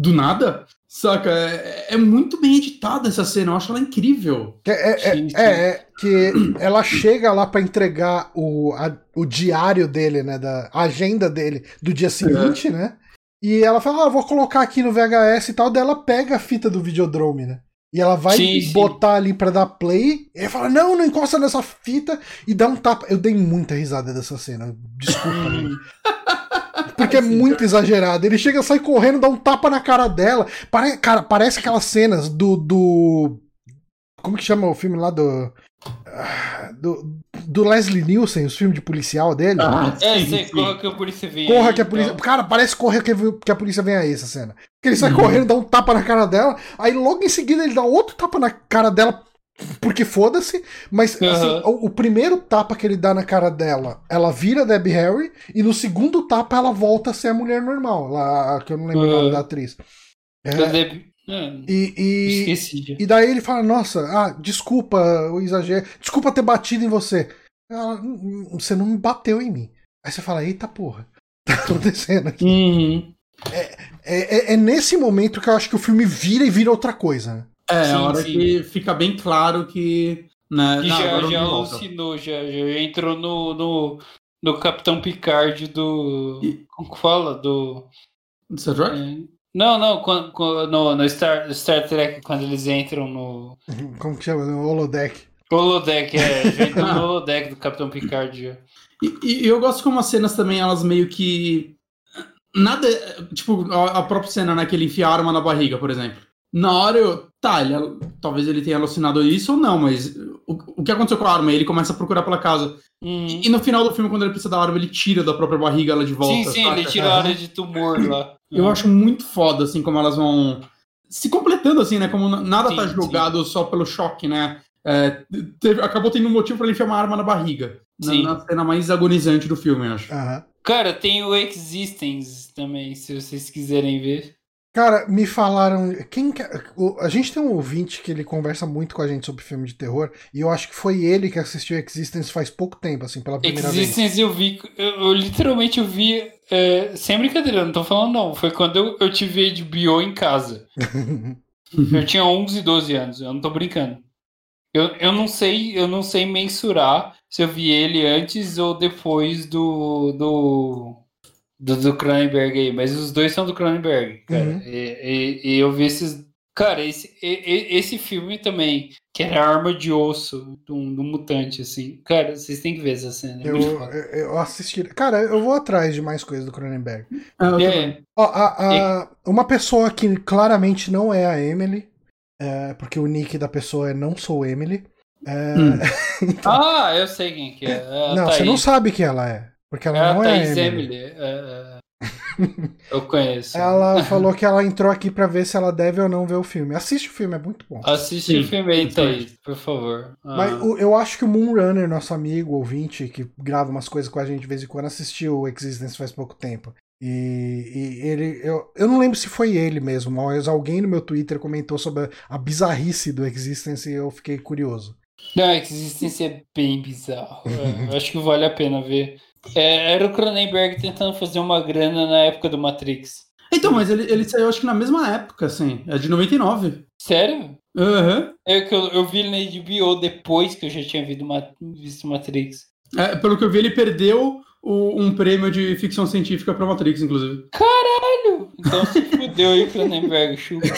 do nada. Saca? É, é, muito bem editada essa cena, eu acho ela incrível. É, é, é, é que ela chega lá para entregar o, a, o diário dele, né? Da a agenda dele do dia seguinte, é. né? E ela fala, ah, vou colocar aqui no VHS e tal, daí ela pega a fita do Videodrome, né? E ela vai sim, botar sim. ali para dar play. E ele fala: Não, não encosta nessa fita. E dá um tapa. Eu dei muita risada dessa cena. Desculpa. <laughs> Porque é muito exagerado. Ele chega, sai correndo, dá um tapa na cara dela. Pare, cara, parece aquelas cenas do, do. Como que chama o filme lá do. Do, do Leslie Nielsen, os filmes de policial dele. Ah, é, sim, corra que a polícia vem. Corra aí, que a polícia. Então. Cara, parece correr que, que a polícia vem aí, essa cena. Porque ele sai uhum. correndo, dá um tapa na cara dela, aí logo em seguida ele dá outro tapa na cara dela porque foda-se, mas uhum. assim, o, o, primeiro tapa que ele dá na cara dela, ela vira Debbie Harry, e no segundo tapa ela volta a ser a mulher normal, lá, que eu não lembro uhum. o nome da atriz. É, Debbie... É, e, e, Esqueci. e daí ele fala, nossa, ah, desculpa o exagero, desculpa ter batido em você. Ela, hum, hum, você não me bateu em mim. Aí você fala, eita porra, <laughs> tá acontecendo aqui. Uhum. É, é, é, é, nesse momento que eu acho que o filme vira e vira outra coisa, né? É, sim, a hora sim. que fica bem claro que. Né, que não, já, já alucinou, já, já entrou no, no, no Capitão Picard do. E... Como que fala? Do. Do Star Trek? É, não, não, quando, no, no Star, Star Trek, quando eles entram no. Como que chama? No holodeck. Holodeck, é. <laughs> Já entrou no holodeck do Capitão Picard. E, e, eu gosto como as cenas também, elas meio que. Nada. Tipo, a, a própria cena, né? Que ele enfia a arma na barriga, por exemplo na hora eu. Tá, ele, talvez ele tenha alucinado isso ou não, mas o, o que aconteceu com a arma? Ele começa a procurar pela casa. Hum. E, e, no final do filme, quando ele precisa da arma, ele tira da própria barriga ela de volta. Sim, sim, saca? ele tira a área de tumor lá. Eu acho muito foda, assim, como elas vão se completando, assim, né? Como nada sim, tá jogado sim. só pelo choque, né? É, teve, acabou tendo um motivo para ele enfiar uma arma na barriga. Na, na, cena mais agonizante do filme, eu acho. Uhum. Cara, tem o Existence também, se vocês quiserem ver. Cara, me falaram. Quem A gente tem um ouvinte que ele conversa muito com a gente sobre filme de terror, e eu acho que foi ele que assistiu Existence faz pouco tempo, assim, pela primeira Existence vez. Existence eu vi. Eu, eu, literalmente eu vi. É, sem brincadeira, não tô falando não. Foi quando eu, eu tive HBO em casa. <laughs> eu tinha 11, 12 anos, eu não tô brincando. Eu, eu não sei, eu não sei mensurar se eu vi ele antes ou depois do. do do, do Cronenberg aí, mas os dois são do Cronenberg, cara. Uhum. E, e, e, eu vi esses. Cara, esse, e, esse filme também, que era arma de osso do, do mutante, assim. Cara, vocês têm que ver essa cena. É eu, eu assisti. Cara, eu vou atrás de mais coisas do Cronenberg. Ah, é. Ó, a, a, uma pessoa que claramente não é a Emily, é, porque o nick da pessoa é Não Sou Emily. É, hum. <laughs> então... Ah, eu sei quem que é. é não, você não sabe quem ela é. Porque ela é não é Emily. Emily. É, é. Eu conheço. ela <laughs> falou que ela entrou aqui para ver se ela deve ou não ver o filme. Assiste o filme, é muito bom. Assiste Sim, o filme aí, Thaís, por favor. Ah. Mas eu acho que o Moonrunner, nosso amigo, ouvinte, que grava umas coisas com a gente de vez em quando, assistiu o Existence faz pouco tempo. E, e, ele, eu, eu não lembro se foi ele mesmo, mas alguém no meu Twitter comentou sobre a, a bizarrice do Existence e eu fiquei curioso. Não, Existence é bem bizarro. eu acho que vale a pena ver. É, era o Cronenberg tentando fazer uma grana na época do Matrix. Então, mas ele, ele saiu acho que na mesma época, assim. É de 99. Sério? Aham. Uhum. É que eu, eu vi ele na HBO depois que eu já tinha visto, visto Matrix. É, pelo que eu vi, ele perdeu o, um prêmio de ficção científica pra Matrix, inclusive. Caralho! Então se <laughs> fudeu aí, Cronenberg, chupa.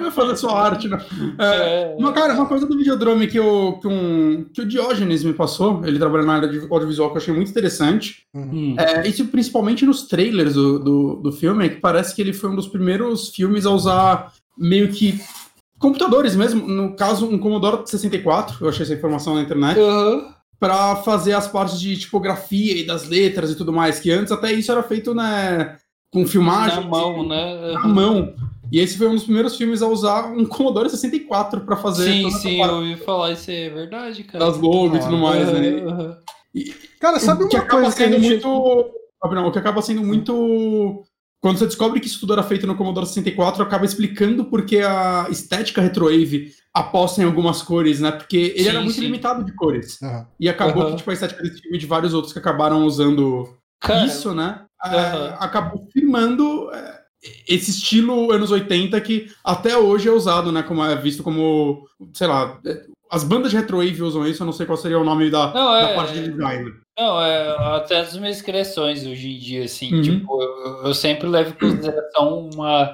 Vai fazer sua arte, né? É, é, uma, cara, uma coisa do Videodrome que, eu, que, um, que o Diógenes me passou, ele trabalha na área de audiovisual, que eu achei muito interessante. Uhum. É, isso principalmente nos trailers do, do, do filme, é que parece que ele foi um dos primeiros filmes a usar meio que computadores mesmo, no caso um Commodore 64, eu achei essa informação na internet. Uhum para fazer as partes de tipografia e das letras e tudo mais, que antes até isso era feito né, com filmagem. Na mão, né? Na mão. E esse foi um dos primeiros filmes a usar um Commodore 64 para fazer. Sim, sim, eu ouvi falar isso é verdade, cara. Das logos e tudo mais, né? E, cara, sabe uma coisa que a gente... muito. o que acaba sendo muito quando você descobre que isso tudo era feito no Commodore 64, acaba explicando porque a estética retrowave aposta em algumas cores, né? Porque ele sim, era muito sim. limitado de cores. Uhum. E acabou uhum. que tipo, a estética desse filme e de vários outros que acabaram usando Cara, isso, né? Uhum. É, acabou firmando é, esse estilo anos 80 que até hoje é usado, né? Como é visto como, sei lá, é, as bandas de retrowave usam isso, eu não sei qual seria o nome da, não, da é, parte de design. Não, é até as minhas criações hoje em dia, assim, uhum. tipo, eu, eu, sempre levo em consideração uma.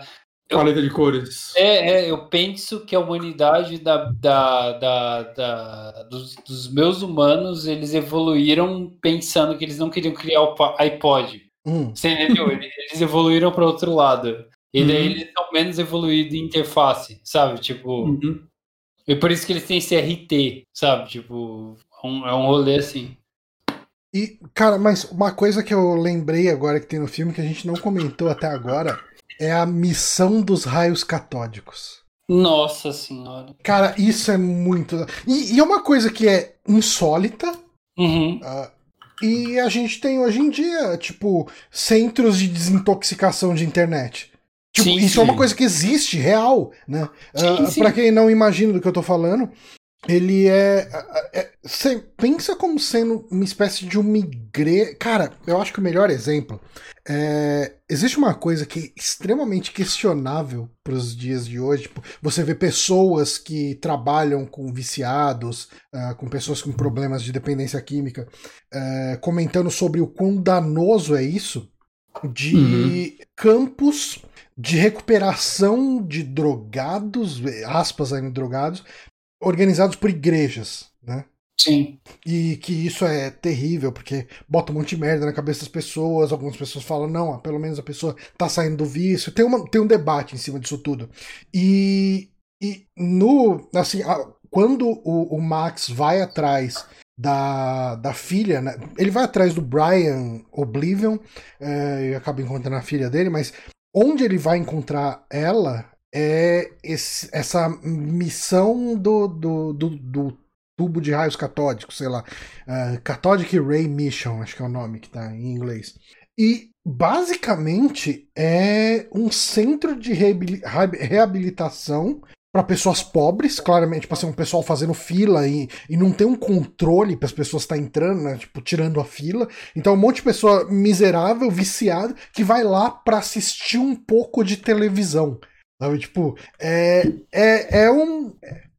Paleta de cores. É, é, eu penso que a humanidade da, da, da, da dos, dos, meus humanos, eles evoluíram pensando que eles não queriam criar o iPod. Hum. Você entendeu? <laughs> Eles evoluíram para outro lado. E daí uhum. eles estão menos evoluídos em interface, sabe? Tipo. Uhum. E por isso que eles têm CRT, sabe? Tipo, é um, é um rolê assim. E, cara, mas uma coisa que eu lembrei agora que tem no filme que a gente não comentou até agora é a missão dos raios catódicos. Nossa senhora. Cara, isso é muito. E, e é uma coisa que é insólita. Uhum. Uh, e a gente tem hoje em dia, tipo, centros de desintoxicação de internet. Tipo, sim, isso sim. é uma coisa que existe, real, né? Uh, para quem não imagina do que eu tô falando, ele é, é, é Você pensa como sendo uma espécie de uma igreja. Cara, eu acho que o melhor exemplo é. Existe uma coisa que é extremamente questionável para os dias de hoje. Tipo, você vê pessoas que trabalham com viciados, uh, com pessoas com problemas de dependência química, uh, comentando sobre o quão danoso é isso de uhum. campos de recuperação de drogados, aspas aí drogados, organizados por igrejas, né? Sim. E que isso é terrível, porque bota um monte de merda na cabeça das pessoas. Algumas pessoas falam, não, pelo menos a pessoa tá saindo do vício. Tem, uma, tem um debate em cima disso tudo. E, e no. Assim, quando o, o Max vai atrás da, da filha, né? ele vai atrás do Brian Oblivion é, e acaba encontrando a filha dele, mas onde ele vai encontrar ela é esse, essa missão do, do, do, do, tubo de raios catódicos, sei lá. Uh, Cathodic Ray Mission, acho que é o nome que tá em inglês. E basicamente é um centro de reabilitação para pessoas pobres, claramente, tipo assim, um pessoal fazendo fila e, e não tem um controle para as pessoas estar tá entrando, né, tipo, tirando a fila. Então, um monte de pessoa miserável, viciada, que vai lá para assistir um pouco de televisão. Sabe? Tipo, é, é, é um.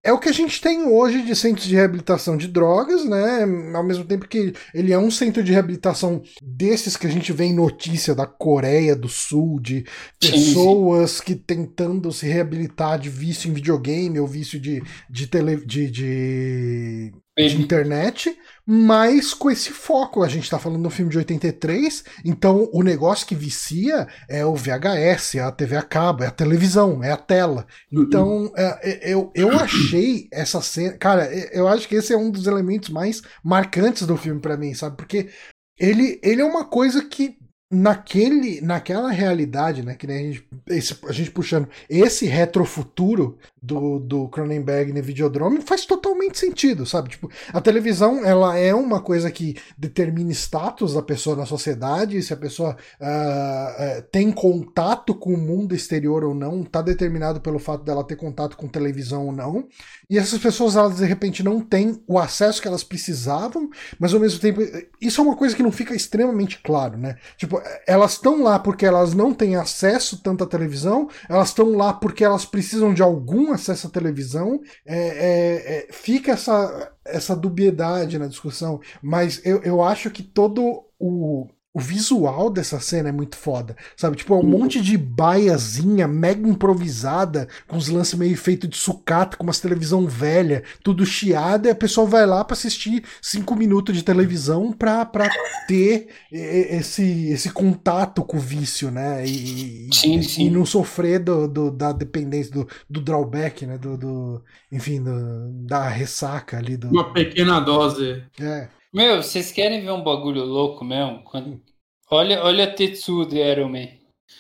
É o que a gente tem hoje de centros de reabilitação de drogas, né? Ao mesmo tempo que ele é um centro de reabilitação desses que a gente vê em notícia da Coreia do Sul, de pessoas que tentando se reabilitar de vício em videogame ou vício de, de, tele, de, de de internet, mas com esse foco. A gente tá falando do filme de 83, então o negócio que vicia é o VHS, é a TV a cabo, é a televisão, é a tela. Então é, é, eu, eu achei essa cena. Cara, eu acho que esse é um dos elementos mais marcantes do filme para mim, sabe? Porque ele, ele é uma coisa que naquele, naquela realidade, né, que nem a gente, esse, a gente puxando esse retrofuturo do, do Cronenberg no Videodrome faz totalmente sentido, sabe? Tipo, a televisão, ela é uma coisa que determina status da pessoa na sociedade, se a pessoa uh, tem contato com o mundo exterior ou não, tá determinado pelo fato dela ter contato com televisão ou não, e essas pessoas, elas de repente não têm o acesso que elas precisavam, mas ao mesmo tempo, isso é uma coisa que não fica extremamente claro, né? Tipo, elas estão lá porque elas não têm acesso tanto à televisão, elas estão lá porque elas precisam de algum acesso à televisão. É, é, é, fica essa, essa dubiedade na discussão, mas eu, eu acho que todo o, o visual dessa cena é muito foda, sabe? Tipo, é um uhum. monte de baiazinha mega improvisada, com os lances meio feito de sucata, com umas televisão velha, tudo chiado, e a pessoa vai lá para assistir cinco minutos de televisão pra, pra ter esse, esse contato com o vício, né? E, sim, sim. e não sofrer do, do, da dependência, do, do drawback, né? Do, do enfim, do, da ressaca ali. Do... Uma pequena dose. É. Meu, vocês querem ver um bagulho louco mesmo? Quando... Olha, olha Tetsu de Iron Man.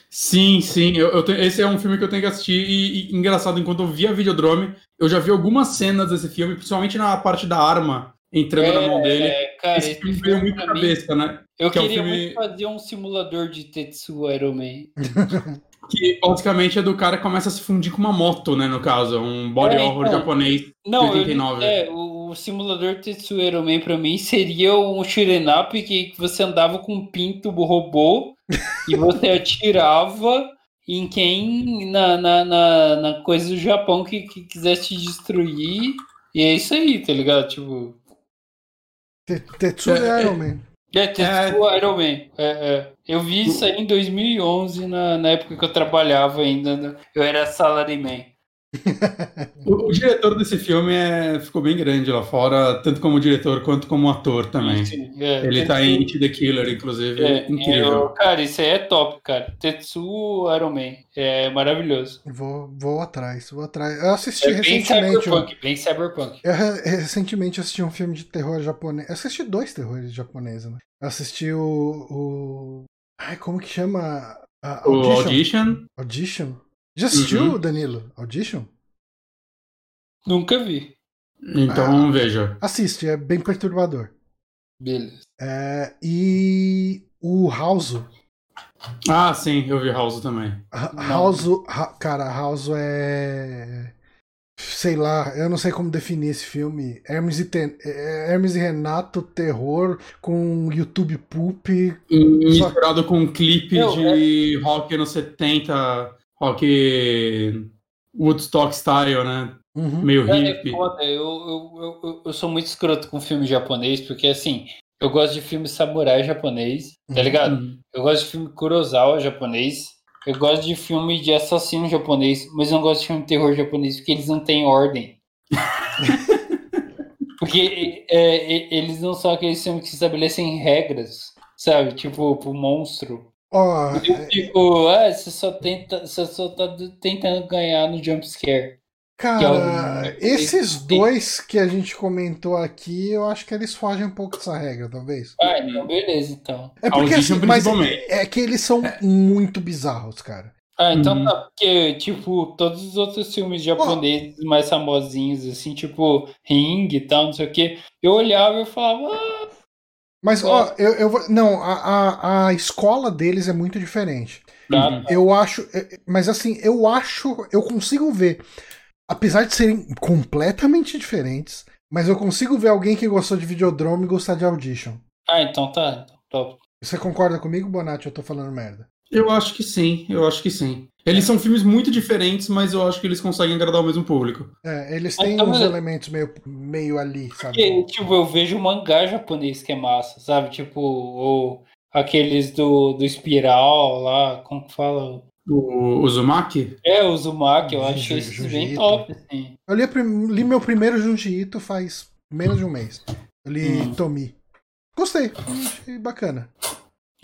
Sim, sim. Eu, eu tenho, esse é um filme que eu tenho que assistir. E, e, engraçado, enquanto eu vi a Videodrome, eu já vi algumas cenas desse filme, principalmente na parte da arma entrando é, na mão dele. É, cara, esse, esse filme veio muito na cabeça, né? Eu que queria é um filme... muito fazer um simulador de Tetsu Iron Man. <laughs> Que basicamente é do cara que começa a se fundir com uma moto, né? No caso, um body é, horror então, japonês não, de 89. Eu, é, o simulador Tetsuero Man pra mim seria um up que você andava com um pinto robô e você atirava em quem na, na, na, na, coisa do Japão que, que quisesse te destruir. E é isso aí, tá ligado? Tipo. Tetsuero é, é, Man. É, Tetsuo é... Iron Man. É, é. Eu vi isso aí em 2011, na, na época que eu trabalhava ainda. Eu era salaryman. O, o, diretor desse filme é, ficou bem grande lá fora, tanto como diretor quanto como ator também. Sim, é, Ele tá em It the Killer, inclusive. É, incrível. Eu, cara, isso aí é top, cara. Tetsu Iron Man. É maravilhoso. Vou, vou atrás, vou atrás. Eu assisti é bem recentemente. Cyberpunk, bem cyberpunk. Eu recentemente assisti um filme de terror japonês. Eu assisti dois terrores japoneses, né? Eu assisti o. o... Ai, como que chama? Audition. O Audition? Audition? Já assistiu, uhum. Danilo? Audition? Nunca vi. Então ah, veja. Assiste, é bem perturbador. Beleza. É, e o House. Ah, sim, eu vi House também. House, cara, House é. Sei lá, eu não sei como definir esse filme. Hermes e, Ten... É, Hermes e Renato, terror, com YouTube poop. Misturado só... com um clipe eu, de é... rock anos 70 rock Woodstock style, né? Uhum. Meio é, hippie. É eu, eu, eu, eu, sou muito escroto com filme japonês, porque assim, eu gosto de filme samurai japonês, tá uhum. ligado? Uhum. Eu gosto de filme Kurosawa japonês, eu gosto de filme de assassino japonês, mas eu não gosto de filme de terror japonês porque eles não têm ordem. <laughs> porque é, é, eles não são aqueles filmes que estabelecem regras, sabe? Tipo, pro monstro. Oh, eu fico, ah, você só, tenta, você só tá tentando ganhar no jumpscare. Cara, é esses dois que a gente comentou aqui, eu acho que eles fogem um pouco dessa regra, talvez. Ah, não, beleza, então. É porque assim, mas é, é, que eles são é. muito bizarros, cara. Ah, então uhum. tá, porque, tipo, todos os outros filmes japoneses oh. mais famosinhos, assim, tipo, Ring e tal, não sei o que, eu olhava e falava, ah, mas, ó, eu, eu vou. Não, a, a, a escola deles é muito diferente. Uhum. Eu acho. É, é, mas assim, eu acho. Eu consigo ver. Apesar de serem completamente diferentes, mas eu consigo ver alguém que gostou de Videodrome gostar de Audition. Ah, então tá. Top. Você concorda comigo, Bonatti? Eu tô falando merda. Eu acho que sim, eu acho que sim. Eles são filmes muito diferentes, mas eu acho que eles conseguem agradar o mesmo público. É, eles têm então, uns elementos meio, meio ali, sabe? Porque, tipo, eu vejo mangá japonês que é massa, sabe? Tipo, ou aqueles do, do Espiral lá, como que fala? O Uzumaki? É, o Uzumaki, eu acho isso bem top, assim. Eu li, li, meu primeiro Junji Ito faz menos de um mês. Eu li hum. Tomi. Gostei, achei bacana.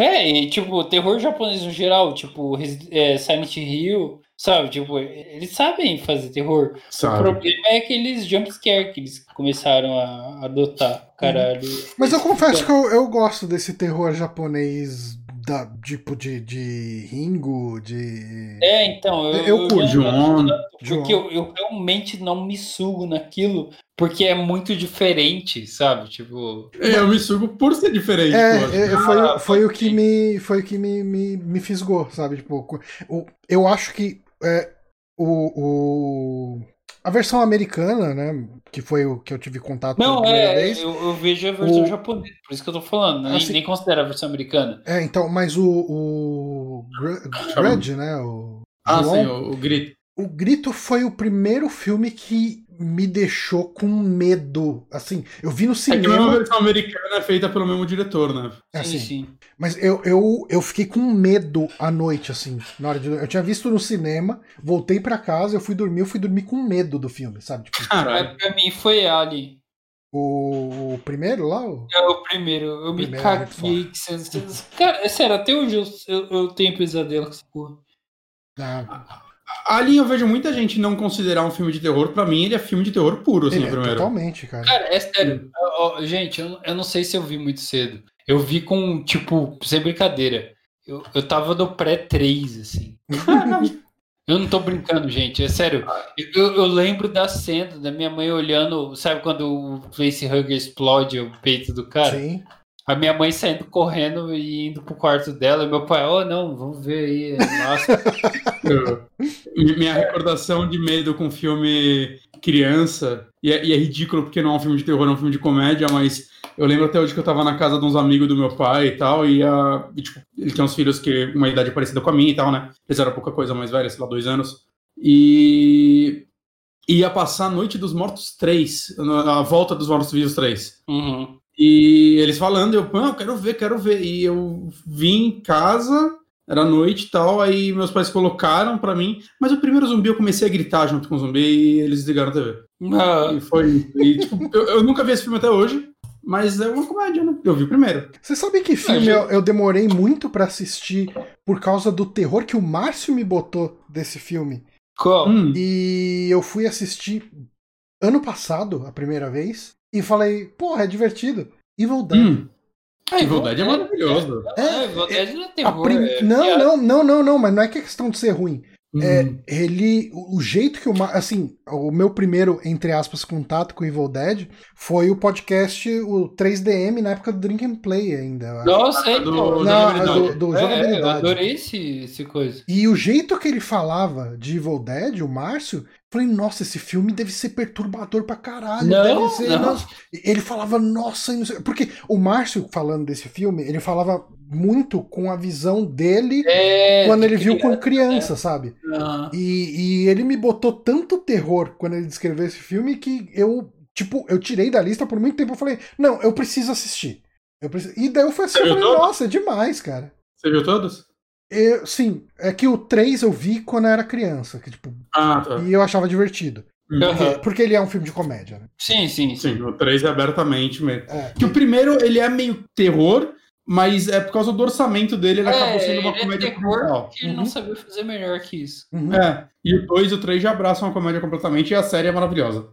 É, e tipo, terror japonês no geral, tipo, é, Silent Hill, sabe? Tipo, eles sabem fazer terror. Sabe. O problema é aqueles jumpscare que eles começaram a adotar, caralho. Mas eu confesso que eu, eu gosto desse terror japonês da, tipo de, de Ringo, de. É, então, eu, eu, eu John, porque eu, eu, realmente não me sugo naquilo, porque é muito diferente, sabe? Tipo. É, eu me sugo por ser diferente. É, é foi, ah, foi o que me. Foi o que me, me, me fisgou, sabe? Tipo, o, eu acho que é, o, o a versão americana, né? Que foi o que eu tive contato Não, é, vez, eu, eu, vejo a versão o... japonesa, por isso que eu tô falando, nem, assim, nem considero a versão americana. É, então, mas o. O Grudge, né? O, ah, João, sim, o, o Grito. O Grito foi o primeiro filme que me deixou com medo. Assim, eu vi no cinema. É que uma versão americana é feita pelo mesmo diretor, né? É, assim, sim, sim. Mas eu, eu, eu fiquei com medo à noite, assim, na hora de. Eu tinha visto no cinema, voltei para casa, eu fui dormir, eu fui dormir com medo do filme, sabe? Tipo, Caralho. Pra mim foi Ali. O, o primeiro lá? O... É o primeiro. Eu o me primeiro é caguei. É Cara, é sério, até hoje eu, eu, eu tenho pesadelo com essa porra. Ah. Ali eu vejo muita gente não considerar um filme de terror. Pra mim, ele é filme de terror puro, assim, ele é primeiro. Totalmente, cara. Cara, é sério. Eu, gente, eu, eu não sei se eu vi muito cedo. Eu vi com, tipo, sem brincadeira. Eu, eu tava no pré-3, assim. <laughs> eu não tô brincando, gente. É sério. Eu, eu, lembro da cena da minha mãe olhando. Sabe quando o facehugger explode o peito do cara? Sim. A minha mãe saindo correndo e indo pro quarto dela, e meu pai, oh não, vamos ver aí. Nossa. <laughs> minha recordação de medo com filme criança, e é, e é, ridículo porque não é um filme de terror, é um filme de comédia, mas eu lembro até hoje que eu tava na casa de uns amigos do meu pai e tal, e, a, e tipo, ele tinha uns filhos que uma idade parecida com a minha e tal, né? Eles eram pouca coisa mais velha, sei lá, dois anos. E ia passar a Noite dos Mortos 3, a volta dos Mortos Vivos 3. Uhum. E eles falando, eu, não, quero ver, quero ver. E eu vim em casa, Era noite e tal, aí meus pais colocaram pra mim, mas o primeiro zumbi eu comecei a gritar junto com o zumbi e eles desligaram a TV. Ah. E foi. E, tipo, eu, eu, nunca vi esse filme até hoje, mas é uma comédia, né? Eu vi o primeiro. Você sabe que filme eu, eu demorei muito para assistir por causa do terror que o Márcio me botou desse filme? Qual? Hum. E eu fui assistir ano passado, a primeira vez, e falei, porra, é divertido. Evil Dead. Hum. Ah, Evil Dead é maravilhoso. É, é, Evil Dead não é terror. Prim... É não, não, não, não, não, mas não é que é questão de ser ruim. É, uhum. ele, o jeito que o assim, o meu primeiro entre aspas contato com Evil Dead foi o podcast o 3DM na época do Drink and Play ainda. Nossa, é, do, do, do, do é, eu adorei esse, esse coisa. E o jeito que ele falava de Evil Dead, o Márcio, Falei, nossa, esse filme deve ser perturbador pra caralho. Não, ser, não. Nossa. Ele falava, nossa, porque o Márcio falando desse filme, ele falava muito com a visão dele é, quando ele viu com criança, sabe? Uhum. E, e ele me botou tanto terror quando ele descreveu esse filme que eu, tipo, eu tirei da lista por muito tempo. Eu falei, não, eu preciso assistir. Eu preciso... E daí eu fui assim, eu falei, nossa, é demais, cara. Você viu todos? Eu, sim, é que o 3 eu vi quando eu era criança. Que, tipo, ah, tá. E eu achava divertido. Uhum. Porque, ele é um filme de comédia, né? Sim, sim, sim. sim o 3 é abertamente mesmo. É. Que o primeiro, ele é meio terror, mas é por causa do orçamento dele, ele é, acabou sendo uma é comédia é terror, que ele uhum. não sabia fazer melhor que isso. Uhum. É, e o 2 e o 3 já abraçam a comédia completamente e a série é maravilhosa.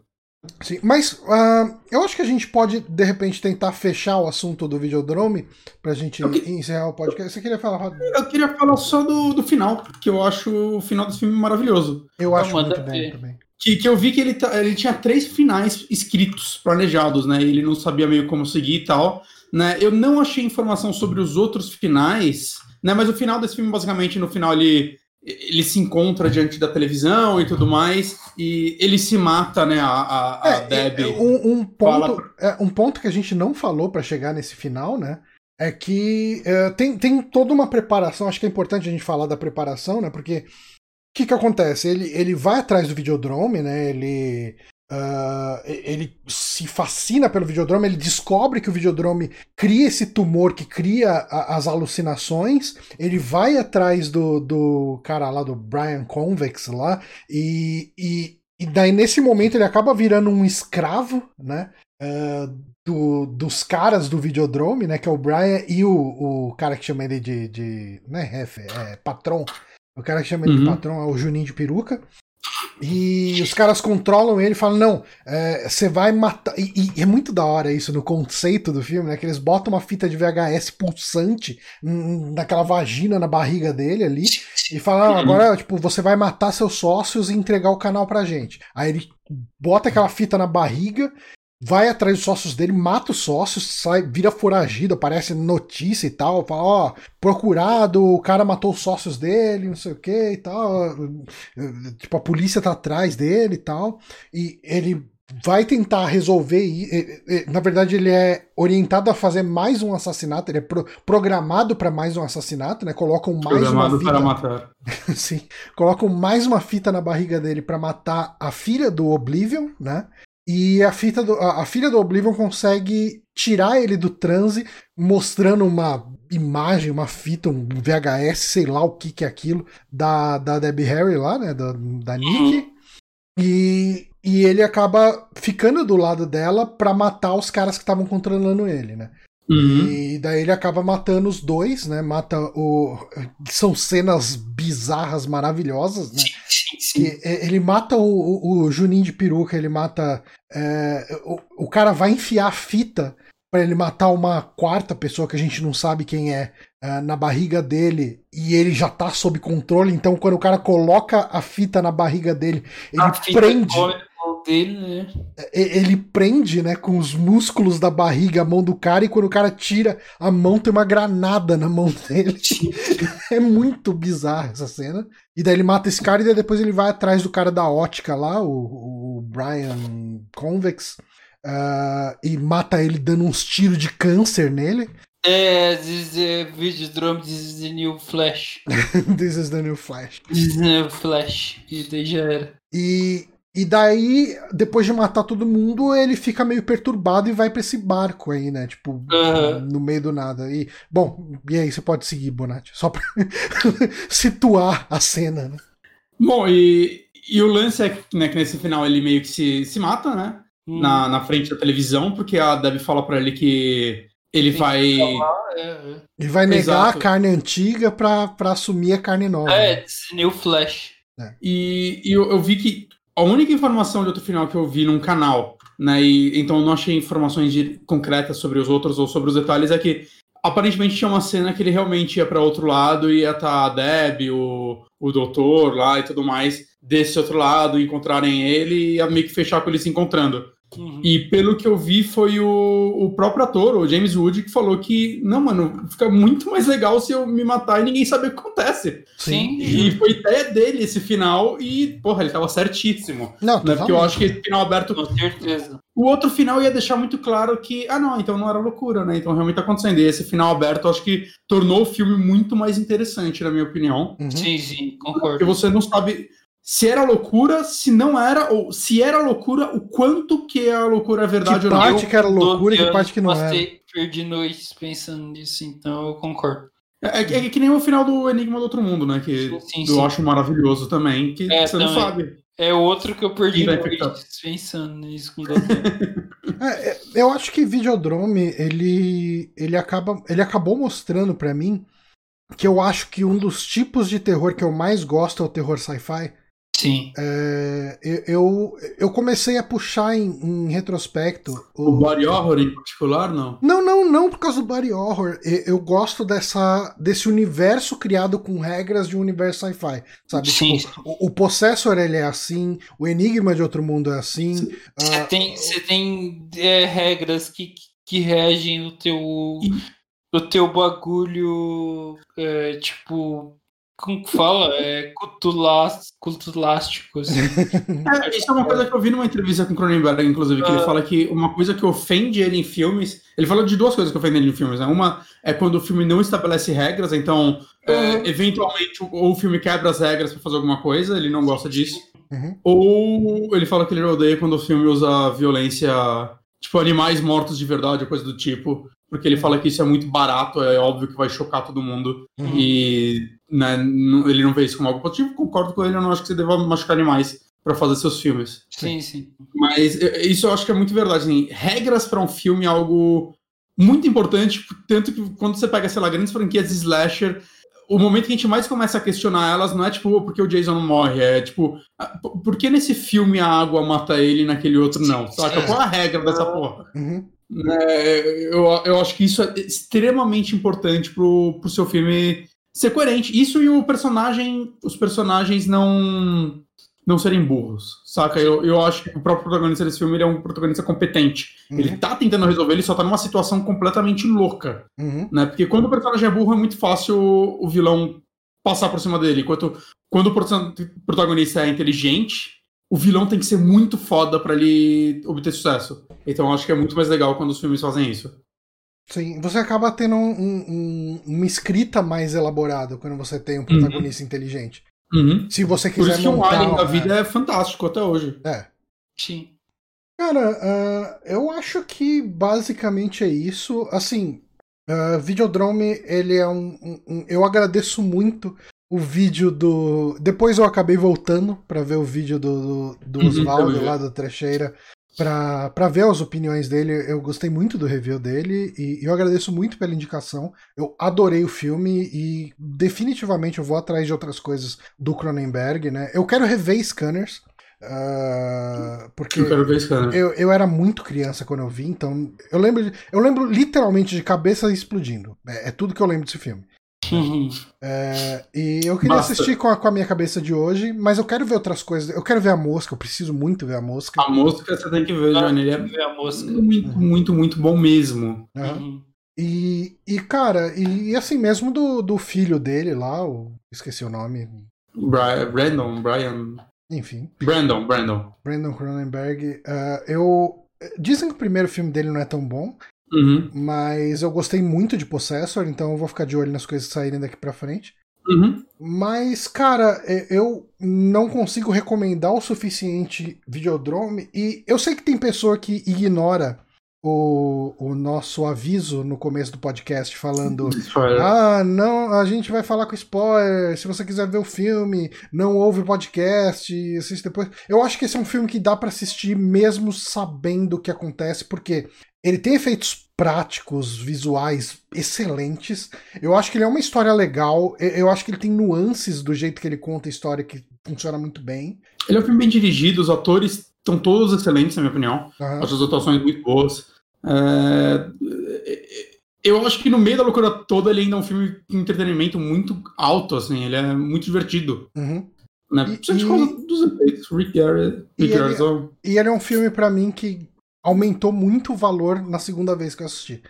Sim, mas uh, eu acho que a gente pode, de repente, tentar fechar o assunto do Videodrome pra gente que... encerrar o podcast. Você queria falar, Eu queria falar só do, do final, porque eu acho o final desse filme maravilhoso. Eu acho muito bem também. Que, que eu vi que ele, tá, ele tinha três finais escritos, planejados, né? Ele não sabia meio como seguir e tal. Né? Eu não achei informação sobre os outros finais, né? Mas o final desse filme, basicamente, no final ele ele se encontra diante da televisão e tudo mais, e ele se mata, né? A, a, é, Debbie. Um, um ponto, fala... é, um ponto que a gente não falou para chegar nesse final, né? É que é, tem, tem toda uma preparação, acho que é importante a gente falar da preparação, né? Porque o que, que acontece? Ele, ele vai atrás do videodrome, né? Ele Uh, ele se fascina pelo videodrome, ele descobre que o videodrome cria esse tumor que cria a, as alucinações. Ele vai atrás do, do cara lá, do Brian Convex lá, e, e, e daí nesse momento ele acaba virando um escravo, né? Uh, do, dos caras do videodrome, né? Que é o Brian e o, o cara que chama ele de. de né, ref, é, patrão. O cara que chama ele uhum. de patrão é o Juninho de peruca. E os caras controlam ele e falam: não, é, você é, vai matar. E, e, é muito da hora isso no conceito do filme, né? Que eles botam uma fita de VHS pulsante naquela vagina na barriga dele ali <laughs> e falam: ah, agora, tipo, você vai matar seus sócios e entregar o canal pra gente. Aí ele bota aquela fita na barriga vai atrás dos sócios dele, mata os sócios, sai, vira foragido, aparece notícia e tal, fala, ó, procurado, o cara matou os sócios dele, não sei o que e tal, tipo, a polícia tá atrás dele e tal, e ele vai tentar resolver, e, na verdade ele é orientado a fazer mais um assassinato, ele é pro, programado para mais um assassinato, né, colocam mais programado uma fita... para matar. <laughs> Sim, colocam mais uma fita na barriga dele para matar a filha do Oblivion, né, e a, fita do, a, a filha do Oblivion consegue tirar ele do transe, mostrando uma imagem, uma fita, um VHS, sei lá o que que é aquilo, da, da Debbie Harry lá, né, da, da Nick. E, e ele acaba ficando do lado dela para matar os caras que estavam controlando ele, né? Uhum. E daí ele acaba matando os dois, né? Mata o. São cenas bizarras, maravilhosas, né? Sim, sim. ele mata o, o, o, Juninho de peruca, ele mata. É, o, o cara vai enfiar a fita para ele matar uma quarta pessoa que a gente não sabe quem é, é na barriga dele e ele já tá sob controle. Então, quando o cara coloca a fita na barriga dele, ele prende dele, né? Ele prende, né, com os músculos da barriga a mão do cara e quando o cara tira a mão tem uma granada na mão dele. <laughs> é muito bizarra essa cena. E daí ele mata esse cara e depois ele vai atrás do cara da ótica lá, o, o Brian Convex, uh, e mata ele dando uns tiros de câncer nele. É, this is Videodrome, this is the new Flash. <laughs> this is the new Flash. This is the new Flash. E daí já era. E E daí, depois de matar todo mundo, ele fica meio perturbado e vai para esse barco aí, né? Tipo, uhum. no meio do nada. E, bom, e aí você pode seguir, Bonatti, só pra <laughs> situar a cena, né? Bom, e, e o lance é né, que nesse final ele meio que se, se mata, né? Hum. Na, na frente da televisão, porque a Debbie fala para ele que ele Tem vai. É, é. Ele vai negar Exato. a carne antiga pra, pra assumir a carne nova. É, né? New Flash. É. E, e eu, eu, vi que a única informação de outro final que eu vi num canal, né? E, então eu não achei informações de, concretas sobre os outros ou sobre os detalhes, é que aparentemente tinha uma cena que ele realmente ia para outro lado e ia estar tá a Deb, o, o doutor lá e tudo mais, desse outro lado, encontrarem ele e meio que fechar com ele se encontrando. Uhum. E pelo que eu vi, foi o, o próprio ator, o James Wood, que falou que, não, mano, fica muito mais legal se eu me matar e ninguém saber o que acontece. Sim. E foi ideia dele esse final, e, porra, ele tava certíssimo. Não, né? Porque eu acho que esse final aberto. Com certeza. O outro final ia deixar muito claro que, ah, não, então não era loucura, né? Então realmente tá acontecendo. E esse final aberto, eu acho que tornou o filme muito mais interessante, na minha opinião. Uhum. Sim, sim, concordo. Porque você não sabe se era loucura, se não era, ou se era loucura, o quanto que a loucura é verdade que ou não. parte que era loucura e que parte que não era. Perdi noites pensando nisso, então eu concordo. É, é, é, que nem o final do Enigma do Outro Mundo, né? Que sim, sim, eu acho maravilhoso também, que é, você também. não sabe. É outro que eu perdi noites pensando nisso com <laughs> é, é, Eu acho que Videodrome, ele, ele, acaba, ele acabou mostrando para mim que eu acho que um dos tipos de terror que eu mais gosto é o terror sci-fi. Sim. É, eu, eu comecei a puxar em, em retrospecto. O, o body horror em particular, não? Não, não, não por causa do body horror. Eu, eu gosto dessa, desse universo criado com regras de um universo sci-fi. Sabe? Sim. Tipo, o, o Possessor ele é assim, o Enigma de Outro Mundo é assim. Você uh, tem, você tem é, regras que, que regem o teu. O teu bagulho, é, tipo, como que fala? É cultulásticos. <laughs> é, isso é uma coisa que eu vi numa entrevista com o Cronenberg, inclusive, que ele ah. fala que uma coisa que ofende ele em filmes. Ele fala de duas coisas que ofendem ele em filmes, né? Uma é quando o filme não estabelece regras, então, é, uhum. é, eventualmente, ou o filme quebra as regras para fazer alguma coisa, ele não gosta disso. Uhum. Ou ele fala que ele odeia quando o filme usa violência, tipo, animais mortos de verdade, ou coisa do tipo porque ele fala que isso é muito barato, é óbvio que vai chocar todo mundo. Uhum. E né, ele não vê isso como algo positivo. Concordo com ele, eu não acho que você deva machucar animais para fazer seus filmes. Sim, sim. Mas isso eu acho que é muito verdade. Assim, regras para um filme é algo muito importante, tanto que quando você pega, sei lá, grandes franquias de slasher, o momento que a gente mais começa a questionar elas não é tipo porque o Jason não morre, é tipo, ah, por que nesse filme a água mata ele e naquele outro não? Saca? Qual é a regra dessa porra? Uhum. É, eu, eu acho que isso é extremamente importante pro, pro seu filme ser coerente. Isso e o personagem, os personagens não não serem burros, saca? Eu, eu acho que o próprio protagonista desse filme é um protagonista competente. Uhum. Ele tá tentando resolver, ele só tá numa situação completamente louca, uhum. né? Porque quando o personagem é burro é muito fácil o, o vilão passar por cima dele. Enquanto quando o protagonista é inteligente, o vilão tem que ser muito foda para ele obter sucesso. Então acho que é muito mais legal quando os filmes fazem isso. Sim, você acaba tendo um, um, uma escrita mais elaborada quando você tem um protagonista uhum. inteligente. Uhum. Se você quiser Por isso que o Alien da vida é fantástico até hoje. É. Sim. Cara, uh, eu acho que basicamente é isso. Assim, uh, Videodrome, ele é um, um, um, Eu agradeço muito o vídeo do. Depois eu acabei voltando para ver o vídeo do, do, do uhum, Oswaldo lá da Trecheira para ver as opiniões dele. Eu gostei muito do review dele e eu agradeço muito pela indicação. Eu adorei o filme e definitivamente eu vou atrás de outras coisas do Cronenberg, né? Eu quero rever Scanners. Uh, porque eu, quero ver Scanners. Eu, eu era muito criança quando eu vi, então eu lembro, eu lembro literalmente de cabeça explodindo. É, é tudo que eu lembro desse filme. Uhum. É, e eu queria Basta. assistir com a, com a, minha cabeça de hoje, mas eu quero ver outras coisas. Eu quero ver a mosca, eu preciso muito ver a mosca. A mosca você tem que ver, Johnny. Ele é ver a mosca. muito, uhum. muito, muito bom mesmo. Uhum. E, e, cara, e, e, assim mesmo do, do filho dele lá, o, esqueci o nome. Brian, Brandon, Brian. Enfim. Brandon, Brandon. Brandon Cronenberg. Uh, eu. Dizem que o primeiro filme dele não é tão bom. Uhum. Mas eu gostei muito de Possessor, então eu vou ficar de olho nas coisas que saírem daqui pra frente. Uhum. Mas, cara, é, eu não consigo recomendar o suficiente Videodrome. E eu sei que tem pessoa que ignora o, o nosso aviso no começo do podcast falando: spoiler. Ah, não, a gente vai falar com spoiler. Se você quiser ver o filme, não ouve o podcast, assiste depois. Eu acho que esse é um filme que dá para assistir mesmo sabendo o que acontece, porque ele tem efeitos práticos, visuais excelentes. Eu acho que ele é uma história legal. Eu acho que ele tem nuances do jeito que ele conta a história que funciona muito bem. Ele é um filme bem dirigido, os atores estão todos excelentes, na minha opinião. Uhum. Acho as atuações muito boas. É... Eu acho que no meio da loucura toda ele ainda é um filme de entretenimento muito alto, assim. Ele é muito divertido. Uhum. Né? Principalmente por causa dos efeitos. Rick Garrett, Rick e, ele, e ele é um filme para mim que aumentou muito o valor na segunda vez que eu assisti.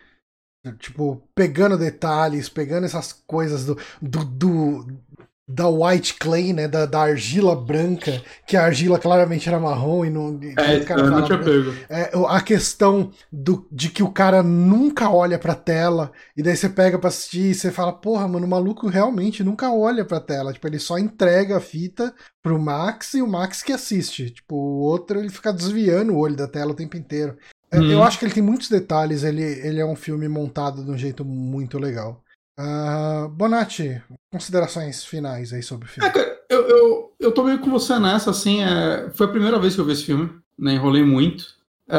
Tipo, pegando detalhes, pegando essas coisas do, do, do da white clay, né, da, da, argila branca, que a argila claramente era marrom e não. É, cara eu não tinha pego. É, a questão do, de que o cara nunca olha pra tela, e daí você pega pra assistir e você fala, porra, mano, o maluco realmente nunca olha pra tela. Tipo, ele só entrega a fita pro Max e o Max que assiste. Tipo, o outro ele fica desviando o olho da tela o tempo inteiro. Hum. Eu acho que ele tem muitos detalhes, ele, ele é um filme montado de um jeito muito legal. Uh, Bonatti, considerações finais aí sobre o filme. É, cara, eu, eu, eu tô meio com você nessa, assim, é, foi a primeira vez que eu vi esse filme, né, enrolei muito. É,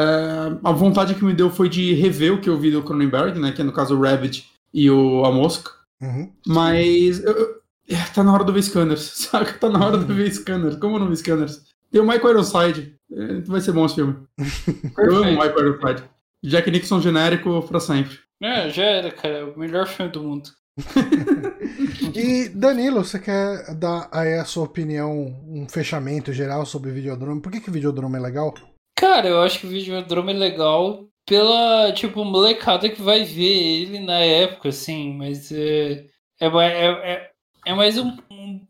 a vontade que me deu foi de rever o que eu vi do Cronenberg, né, que é no caso o Rabbit e o A Mosca. Uhum. Mas eu, eu, é, tá na hora do ver Scanners, <laughs> saca? Tá na hora uhum. do ver Scanners. Como não vi Scanners? Tem o Michael Ironside, é, vai ser bom esse filme. <laughs> eu amo o Michael Ironside. Jack Nixon genérico pra sempre. É, já era, cara. É o melhor filme do mundo. <laughs> e Danilo, você quer dar aí a sua opinião, um fechamento geral sobre o Videodrome? Por que, que o Videodrome é legal? Cara, eu acho que o Videodrome é legal pela, tipo, molecada que vai ver ele na época, assim, mas é, é, é, é, mais um,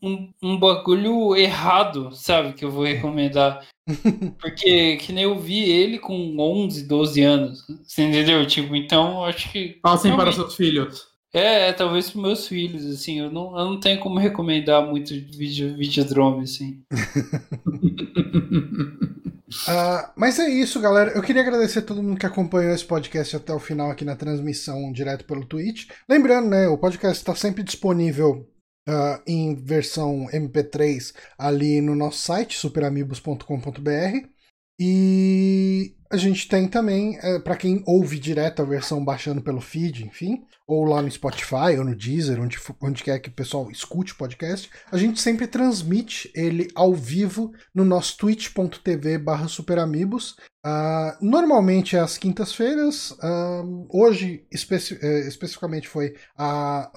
um, um bagulho errado, sabe, que eu vou recomendar. <laughs> Porque que nem eu vi ele com 11, 12 anos. Você entendeu? Tipo, então acho que. Ah, sim, para seus filhos. É, é, talvez para meus filhos, assim. Eu não, eu não tenho como recomendar muito vídeo, videodrome, assim. uh, <laughs> mas é isso, galera. Eu queria agradecer a todo mundo que acompanhou esse podcast até o final aqui na transmissão direto pelo Twitch. Lembrando, né, o podcast está sempre disponível uh, em versão MP3 ali no nosso site, superamigos.com.br. E a gente tem também, é, para quem ouve direto a versão baixando pelo feed, enfim, ou lá no Spotify ou no Deezer, onde, onde quer que o pessoal escute o podcast, a gente sempre transmite ele ao vivo no nosso twitch.tv barra superamigos. Uh, normalmente é às quintas-feiras, uh, hoje especi uh, especificamente foi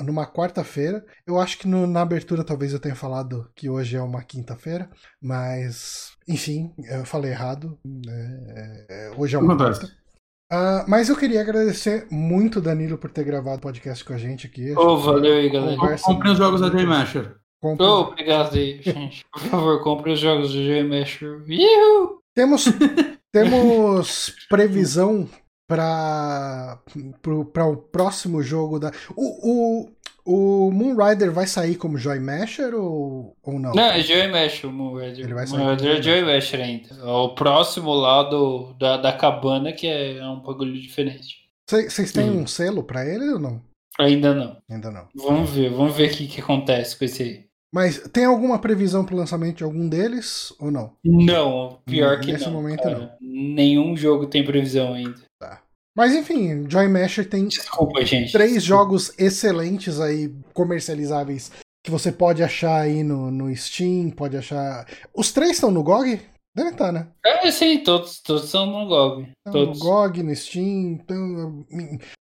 numa quarta-feira. Eu acho que no, na abertura talvez eu tenha falado que hoje é uma quinta-feira, mas enfim, eu falei errado. Né? É, hoje é uma quarta. Uh, mas eu queria agradecer muito, Danilo, por ter gravado o podcast com a gente aqui. Oh, valeu aí, galera. Compre os jogos da Dream Masher. Compre... Oh, obrigado aí, <laughs> gente. Por favor, compre os jogos do Dream Masher. Temos, <laughs> temos previsão para o próximo jogo da. O, o, o Moon Rider vai sair como Joy Masher ou, ou não? Não, é Joy Masher o Moon Rider. Ele vai sair. É Joy Masher ainda. O próximo lá do, da, da cabana que é um bagulho diferente. Vocês têm hum. um selo pra ele ou não? Ainda não. Ainda não. Vamos ver, vamos ver o que, que acontece com esse aí. Mas tem alguma previsão para o lançamento de algum deles ou não? Não, pior que Nesse não. Nesse momento cara. não. Nenhum jogo tem previsão ainda. Mas enfim, Joy Masher tem Desculpa, gente. três jogos excelentes aí, comercializáveis, que você pode achar aí no, no Steam, pode achar. Os três estão no GOG? Deve estar, né? É, sim, todos, todos são no GOG. Todos. No GOG, no Steam, então,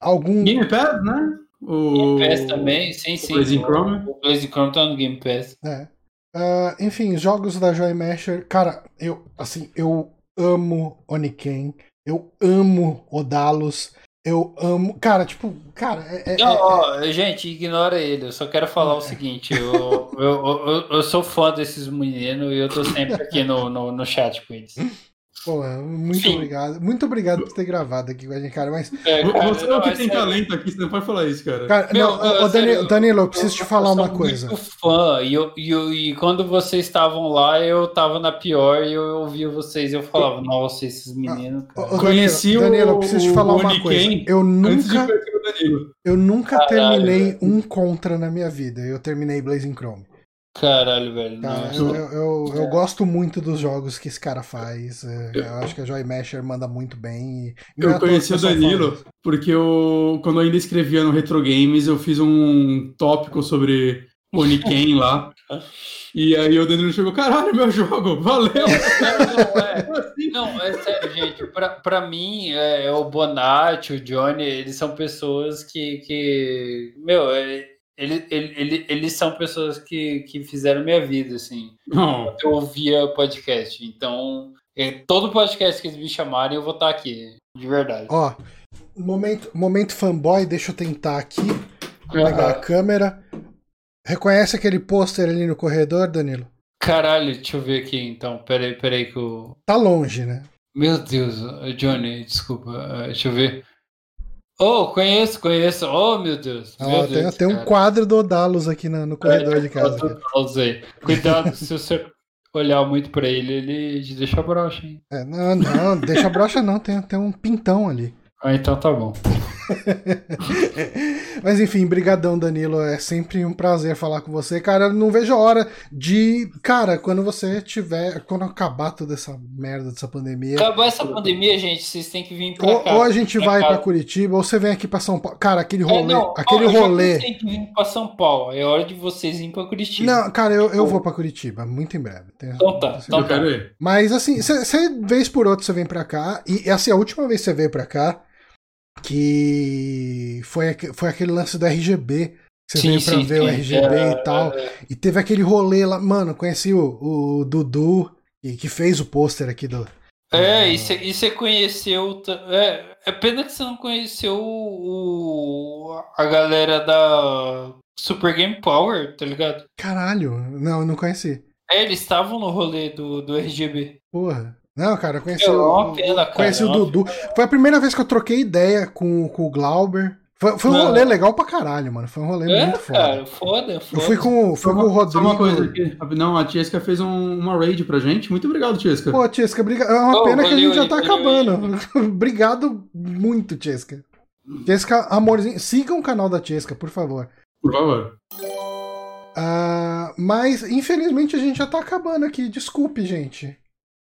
algum. Game Pass, né? O Game Pass também, sim, sim. O Blazing Chrome. O Blazing Chrome tá no Game Pass. É. Uh, enfim, jogos da Joy Masher. Cara, eu, assim, eu amo Oniken. Eu amo Odalos. Eu amo. Cara, tipo, cara. É, é, Não, é, gente, ignora ele. Eu só quero falar o é. seguinte: eu, eu, eu, eu, sou fã desses meninos e eu tô sempre aqui no, no, no chat com eles. <laughs> Pô, muito Sim. obrigado. Muito obrigado por ter gravado aqui com a gente, cara. Mas... É, cara, você é o que tem é... talento aqui, você não pode falar isso, cara. cara Meu, não, eu, Danilo, Danilo, eu preciso eu, te falar uma coisa. Eu sou fã, e, eu, e, e, quando vocês estavam lá, eu tava na pior e eu ouvia vocês e eu falava, nossa, esses meninos. Cara. Danilo, Conheci Danilo, eu preciso te falar uma coisa. Eu nunca. Eu nunca Caralho, terminei um contra na minha vida. Eu terminei Blazing Chrome. Caralho, velho. Cara, eu, eu, eu, eu, gosto muito dos jogos que esse cara faz. É, eu acho que a Joy Masher manda muito bem. eu é conheci o Danilo porque eu, quando eu ainda escrevia no Retro Games, eu fiz um tópico sobre Oniken lá. <laughs> E aí o Danilo chegou, caralho, meu jogo, valeu! Não, é, não, é sério, gente. Pra, pra mim, é, é, o Bonatti, o Johnny, eles são pessoas que. que meu, é, ele, ele, ele, eles são pessoas que, que fizeram minha vida, assim. Não. Eu ouvia podcast. Então, é, todo podcast que eles me chamarem, eu vou estar aqui. De verdade. Ó, momento, momento fanboy, deixa eu tentar aqui. Pegar a câmera. Reconhece aquele pôster ali no corredor, Danilo? Caralho, deixa eu ver aqui então. Peraí, peraí que eu. Tá longe, né? Meu Deus, Johnny, desculpa. Deixa eu ver. Oh, conheço, conheço. Oh, meu Deus. Meu tem, Deus, tem um quadro do Odalos aqui no, no corredor é, de casa. Aí. Cuidado, se você olhar muito pra ele, ele deixa broxa, hein? É, não, não, deixa broxa não, tem, tem um pintão ali. Ah, então tá bom. <laughs> Mas enfim, brigadão Danilo, é sempre um prazer falar com você, cara. Não vejo a hora de, cara, quando você tiver, quando acabar toda essa merda dessa pandemia. Acabar essa pandemia, gente, vocês têm que vir pra ou, cá. Ou a gente pra vai para Curitiba, ou você vem aqui para São Paulo. Cara, aquele é, rolê, é, não, aquele ó, rolê. Tem que vir para São Paulo. É hora de vocês virem para Curitiba. Não, cara, eu, eu vou para Curitiba muito em breve. então tá, então tá. Mas assim, você vez por outra você vem para cá e assim a última vez que você veio para cá que foi, foi aquele lance do RGB. Você sim, veio pra sim, ver sim. o RGB é, e tal. É, é. E teve aquele rolê lá. Mano, conheci o, o Dudu, que fez o pôster aqui do. É, e você conheceu. É, é pena que você não conheceu o, a galera da Super Game Power, tá ligado? Caralho, não, não conheci. É, eles estavam no rolê do, do RGB. Porra. Não, cara, eu conheci, o, pena, cara, conheci o Dudu. Foi a primeira vez que eu troquei ideia com, com o Glauber. Foi, foi um não. rolê legal pra caralho, mano. Foi um rolê é, muito foda. Cara, foda, foda. Eu fui com, fui com o Rodrigo. Só uma coisa aqui. Não, a Tiesca fez um, uma raid pra gente. Muito obrigado, Tiesca. Pô, Tiesca, obrigado. É uma oh, pena valeu, que a gente já tá valeu, acabando. <laughs> obrigado muito, Tiesca. Tiesca, amorzinho. Siga o canal da Tiesca, por favor. Por favor. Uh, mas, infelizmente, a gente já tá acabando aqui. Desculpe, gente.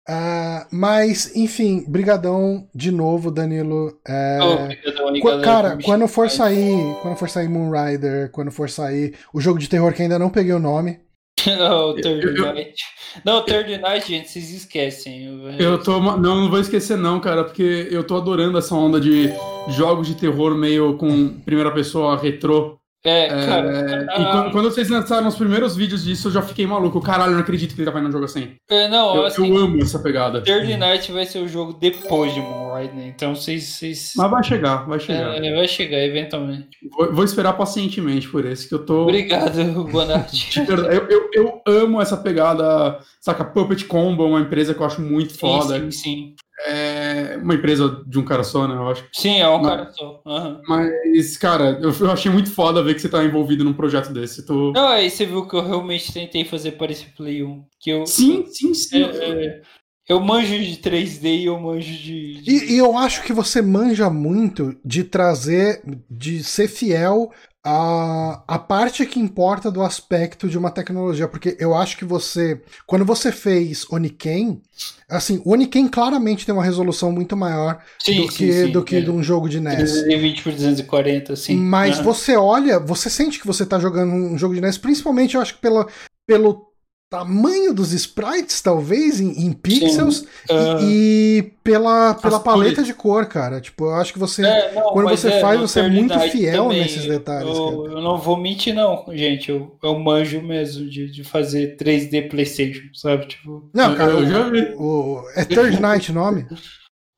Uh, mas, enfim, brigadão de novo, Danilo. É... Oh, brigadão, cara, quando for sair, quando for sair Moonrider, quando for sair o jogo de terror que ainda não peguei o nome. <laughs> o Third Night. Não, Third Night, gente, vocês esquecem. Eu tô. Não, não vou esquecer, não, cara, porque eu tô adorando essa onda de jogos de terror meio com primeira pessoa retrô. É, cara. É, e quando, quando, vocês lançaram os primeiros vídeos disso, eu já fiquei maluco. Caralho, eu não acredito que ele tá fazendo um jogo assim. É, não, eu, assim, eu amo essa pegada. Third Night vai ser o jogo depois de Moonlight, né? Então vocês. vocês... Mas vai chegar, vai chegar. É, vai chegar, eventualmente. Vou, vou, esperar pacientemente por esse, que eu tô. Obrigado, <laughs> boa noite. eu, eu, eu, amo essa pegada, saca? Puppet Combo, uma empresa que eu acho muito foda. Sim, sim é uma empresa de um cara só, né? Eu acho. Sim, é um mas, cara só. Uhum. Mas, cara, eu, eu, achei muito foda ver que você tá envolvido num projeto desse. Tô... Não, aí você viu que eu realmente tentei fazer para esse Play 1. Que eu, sim, sim, sim. É, é, eu manjo de 3D e eu manjo de. de... E, e, eu acho que você manja muito de trazer, de ser fiel a, a parte que importa do aspecto de uma tecnologia, porque eu acho que você, quando você fez Oniken, assim, o Oniken claramente tem uma resolução muito maior sim, do, sim, que, sim, do que é. de um jogo de NES. 320 por 240, sim. Mas uhum. você olha, você sente que você está jogando um jogo de NES, principalmente eu acho que pela, pelo tamanho dos sprites, talvez, em, em pixels, uh, e, e, pela, pela paleta cores. de cor, cara. Tipo, eu acho que você. É, não, quando você é, faz, você é muito fiel também, nesses detalhes. Eu, eu, não vou mentir, não, gente. Eu, eu manjo mesmo de, de fazer 3D PlayStation, sabe? Tipo, não, cara, eu, vi. O, é Third Night o nome?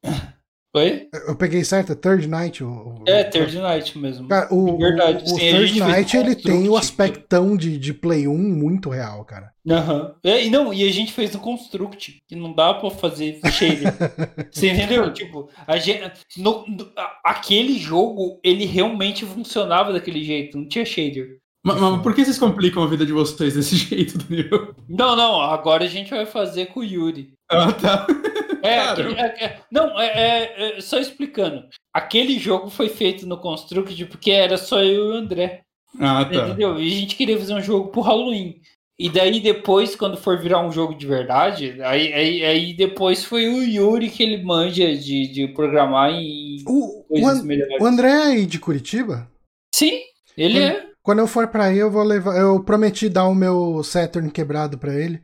<laughs> Oi? Eu peguei certo, é Third Night. O, é, Third Night mesmo. Cara, o, Verdade, o, o sim, Third Night ele tem o aspectão de, de Play 1 muito real, cara. Aham. Uhum. É, não, e a gente fez no Construct, que não dá pra fazer shader. <laughs> Você entendeu? Tipo, a gente, no, no, aquele jogo, ele realmente funcionava daquele jeito, não tinha shader. Mas, mas, por que vocês complicam a vida de vocês desse <laughs> jeito, Daniel? Não, não, agora a gente vai fazer com o Yuri. Ah, tá. É, é, é, não, é, é, é, só explicando. Aquele jogo foi feito no Construct porque era só eu e o André. Ah, tá. Entendeu? E a gente queria fazer um jogo pro Halloween. E daí depois, quando for virar um jogo de verdade, aí, aí, aí depois foi o Yuri que ele manja de, de programar em o, coisas o, melhores. O André é aí de Curitiba? Sim, ele quando, é. Quando eu for pra aí, eu vou levar. Eu prometi dar o meu Saturn quebrado pra ele.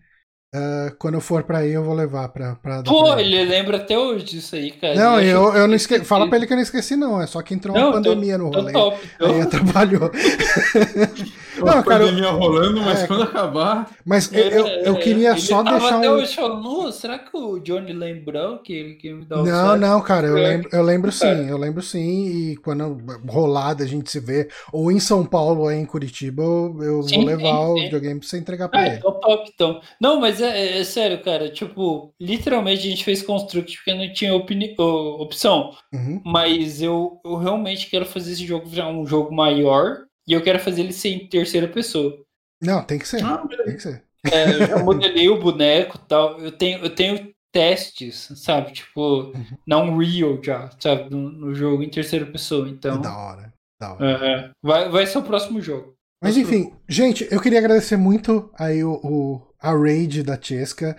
Uh, quando eu for pra aí, eu vou levar pra, pra Pô, pra ele. ele lembra até hoje disso aí, cara. Não, eu, eu não esqueci. Fala pra ele que eu não esqueci, não. É só que entrou <laughs> não, uma pandemia tô, no rolê. Top, então. Aí atrapalhou. não, cara, pandemia rolando, mas é, quando acabar. Mas eu, eu, eu queria só deixar. Até um... hoje falando, será que o Johnny lembrou que ele que me dá o Não, não, cara, eu lembro, eu lembro sim, eu lembro sim. E quando rolada a gente se vê, ou em São Paulo ou em Curitiba, eu, eu sim, vou levar sim, o videogame pra você entregar pra ah, ele. Então, top, então. Não, mas é, é, é, sério, cara. Tipo, literalmente a gente fez Construct porque não tinha opção. Uhum. Mas eu, eu realmente quero fazer esse jogo virar um jogo maior e eu quero fazer ele ser em terceira pessoa. Não, tem que ser. Ah, tem que ser. É, eu já <laughs> modelei o boneco e tal. Eu tenho, eu tenho testes, sabe? Tipo, uhum. não real já, sabe? No, no, jogo em terceira pessoa. Então. É da hora. Da hora. É, vai, vai ser o próximo jogo. Mas enfim, gente, eu queria agradecer muito aí o, o a raid da Chesca.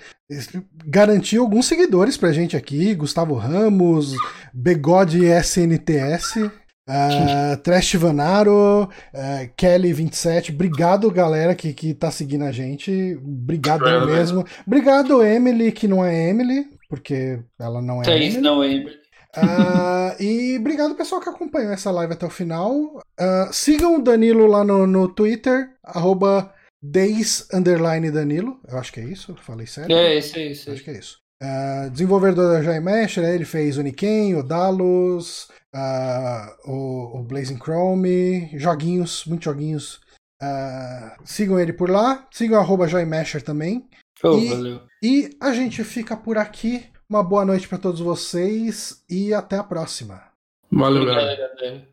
Garantiu alguns seguidores pra gente aqui: Gustavo Ramos, Begode SNTS. Uh, Trash Vanaro, uh, Kelly27, obrigado galera que, que tá seguindo a gente, obrigado é, mesmo. Obrigado Emily, que não é Emily, porque ela não é Tem, Emily. Não é Emily. Uh, e obrigado pessoal que acompanhou essa live até o final. Uh, sigam o Danilo lá no, no Twitter, arroba Days Underline Danilo. Eu acho que é isso, falei certo? É, isso, é isso. Acho que é isso. Uh, desenvolvedor da Joy Mesh, né? ele fez Uniken, o Dalus, o, o Blazing Chrome, joguinhos, muitos joguinhos. sigam ele por lá, sigam arroba Joymesher também. Oh, e, valeu. e a gente fica por aqui. Uma boa noite para todos vocês e até a próxima. Valeu, galera.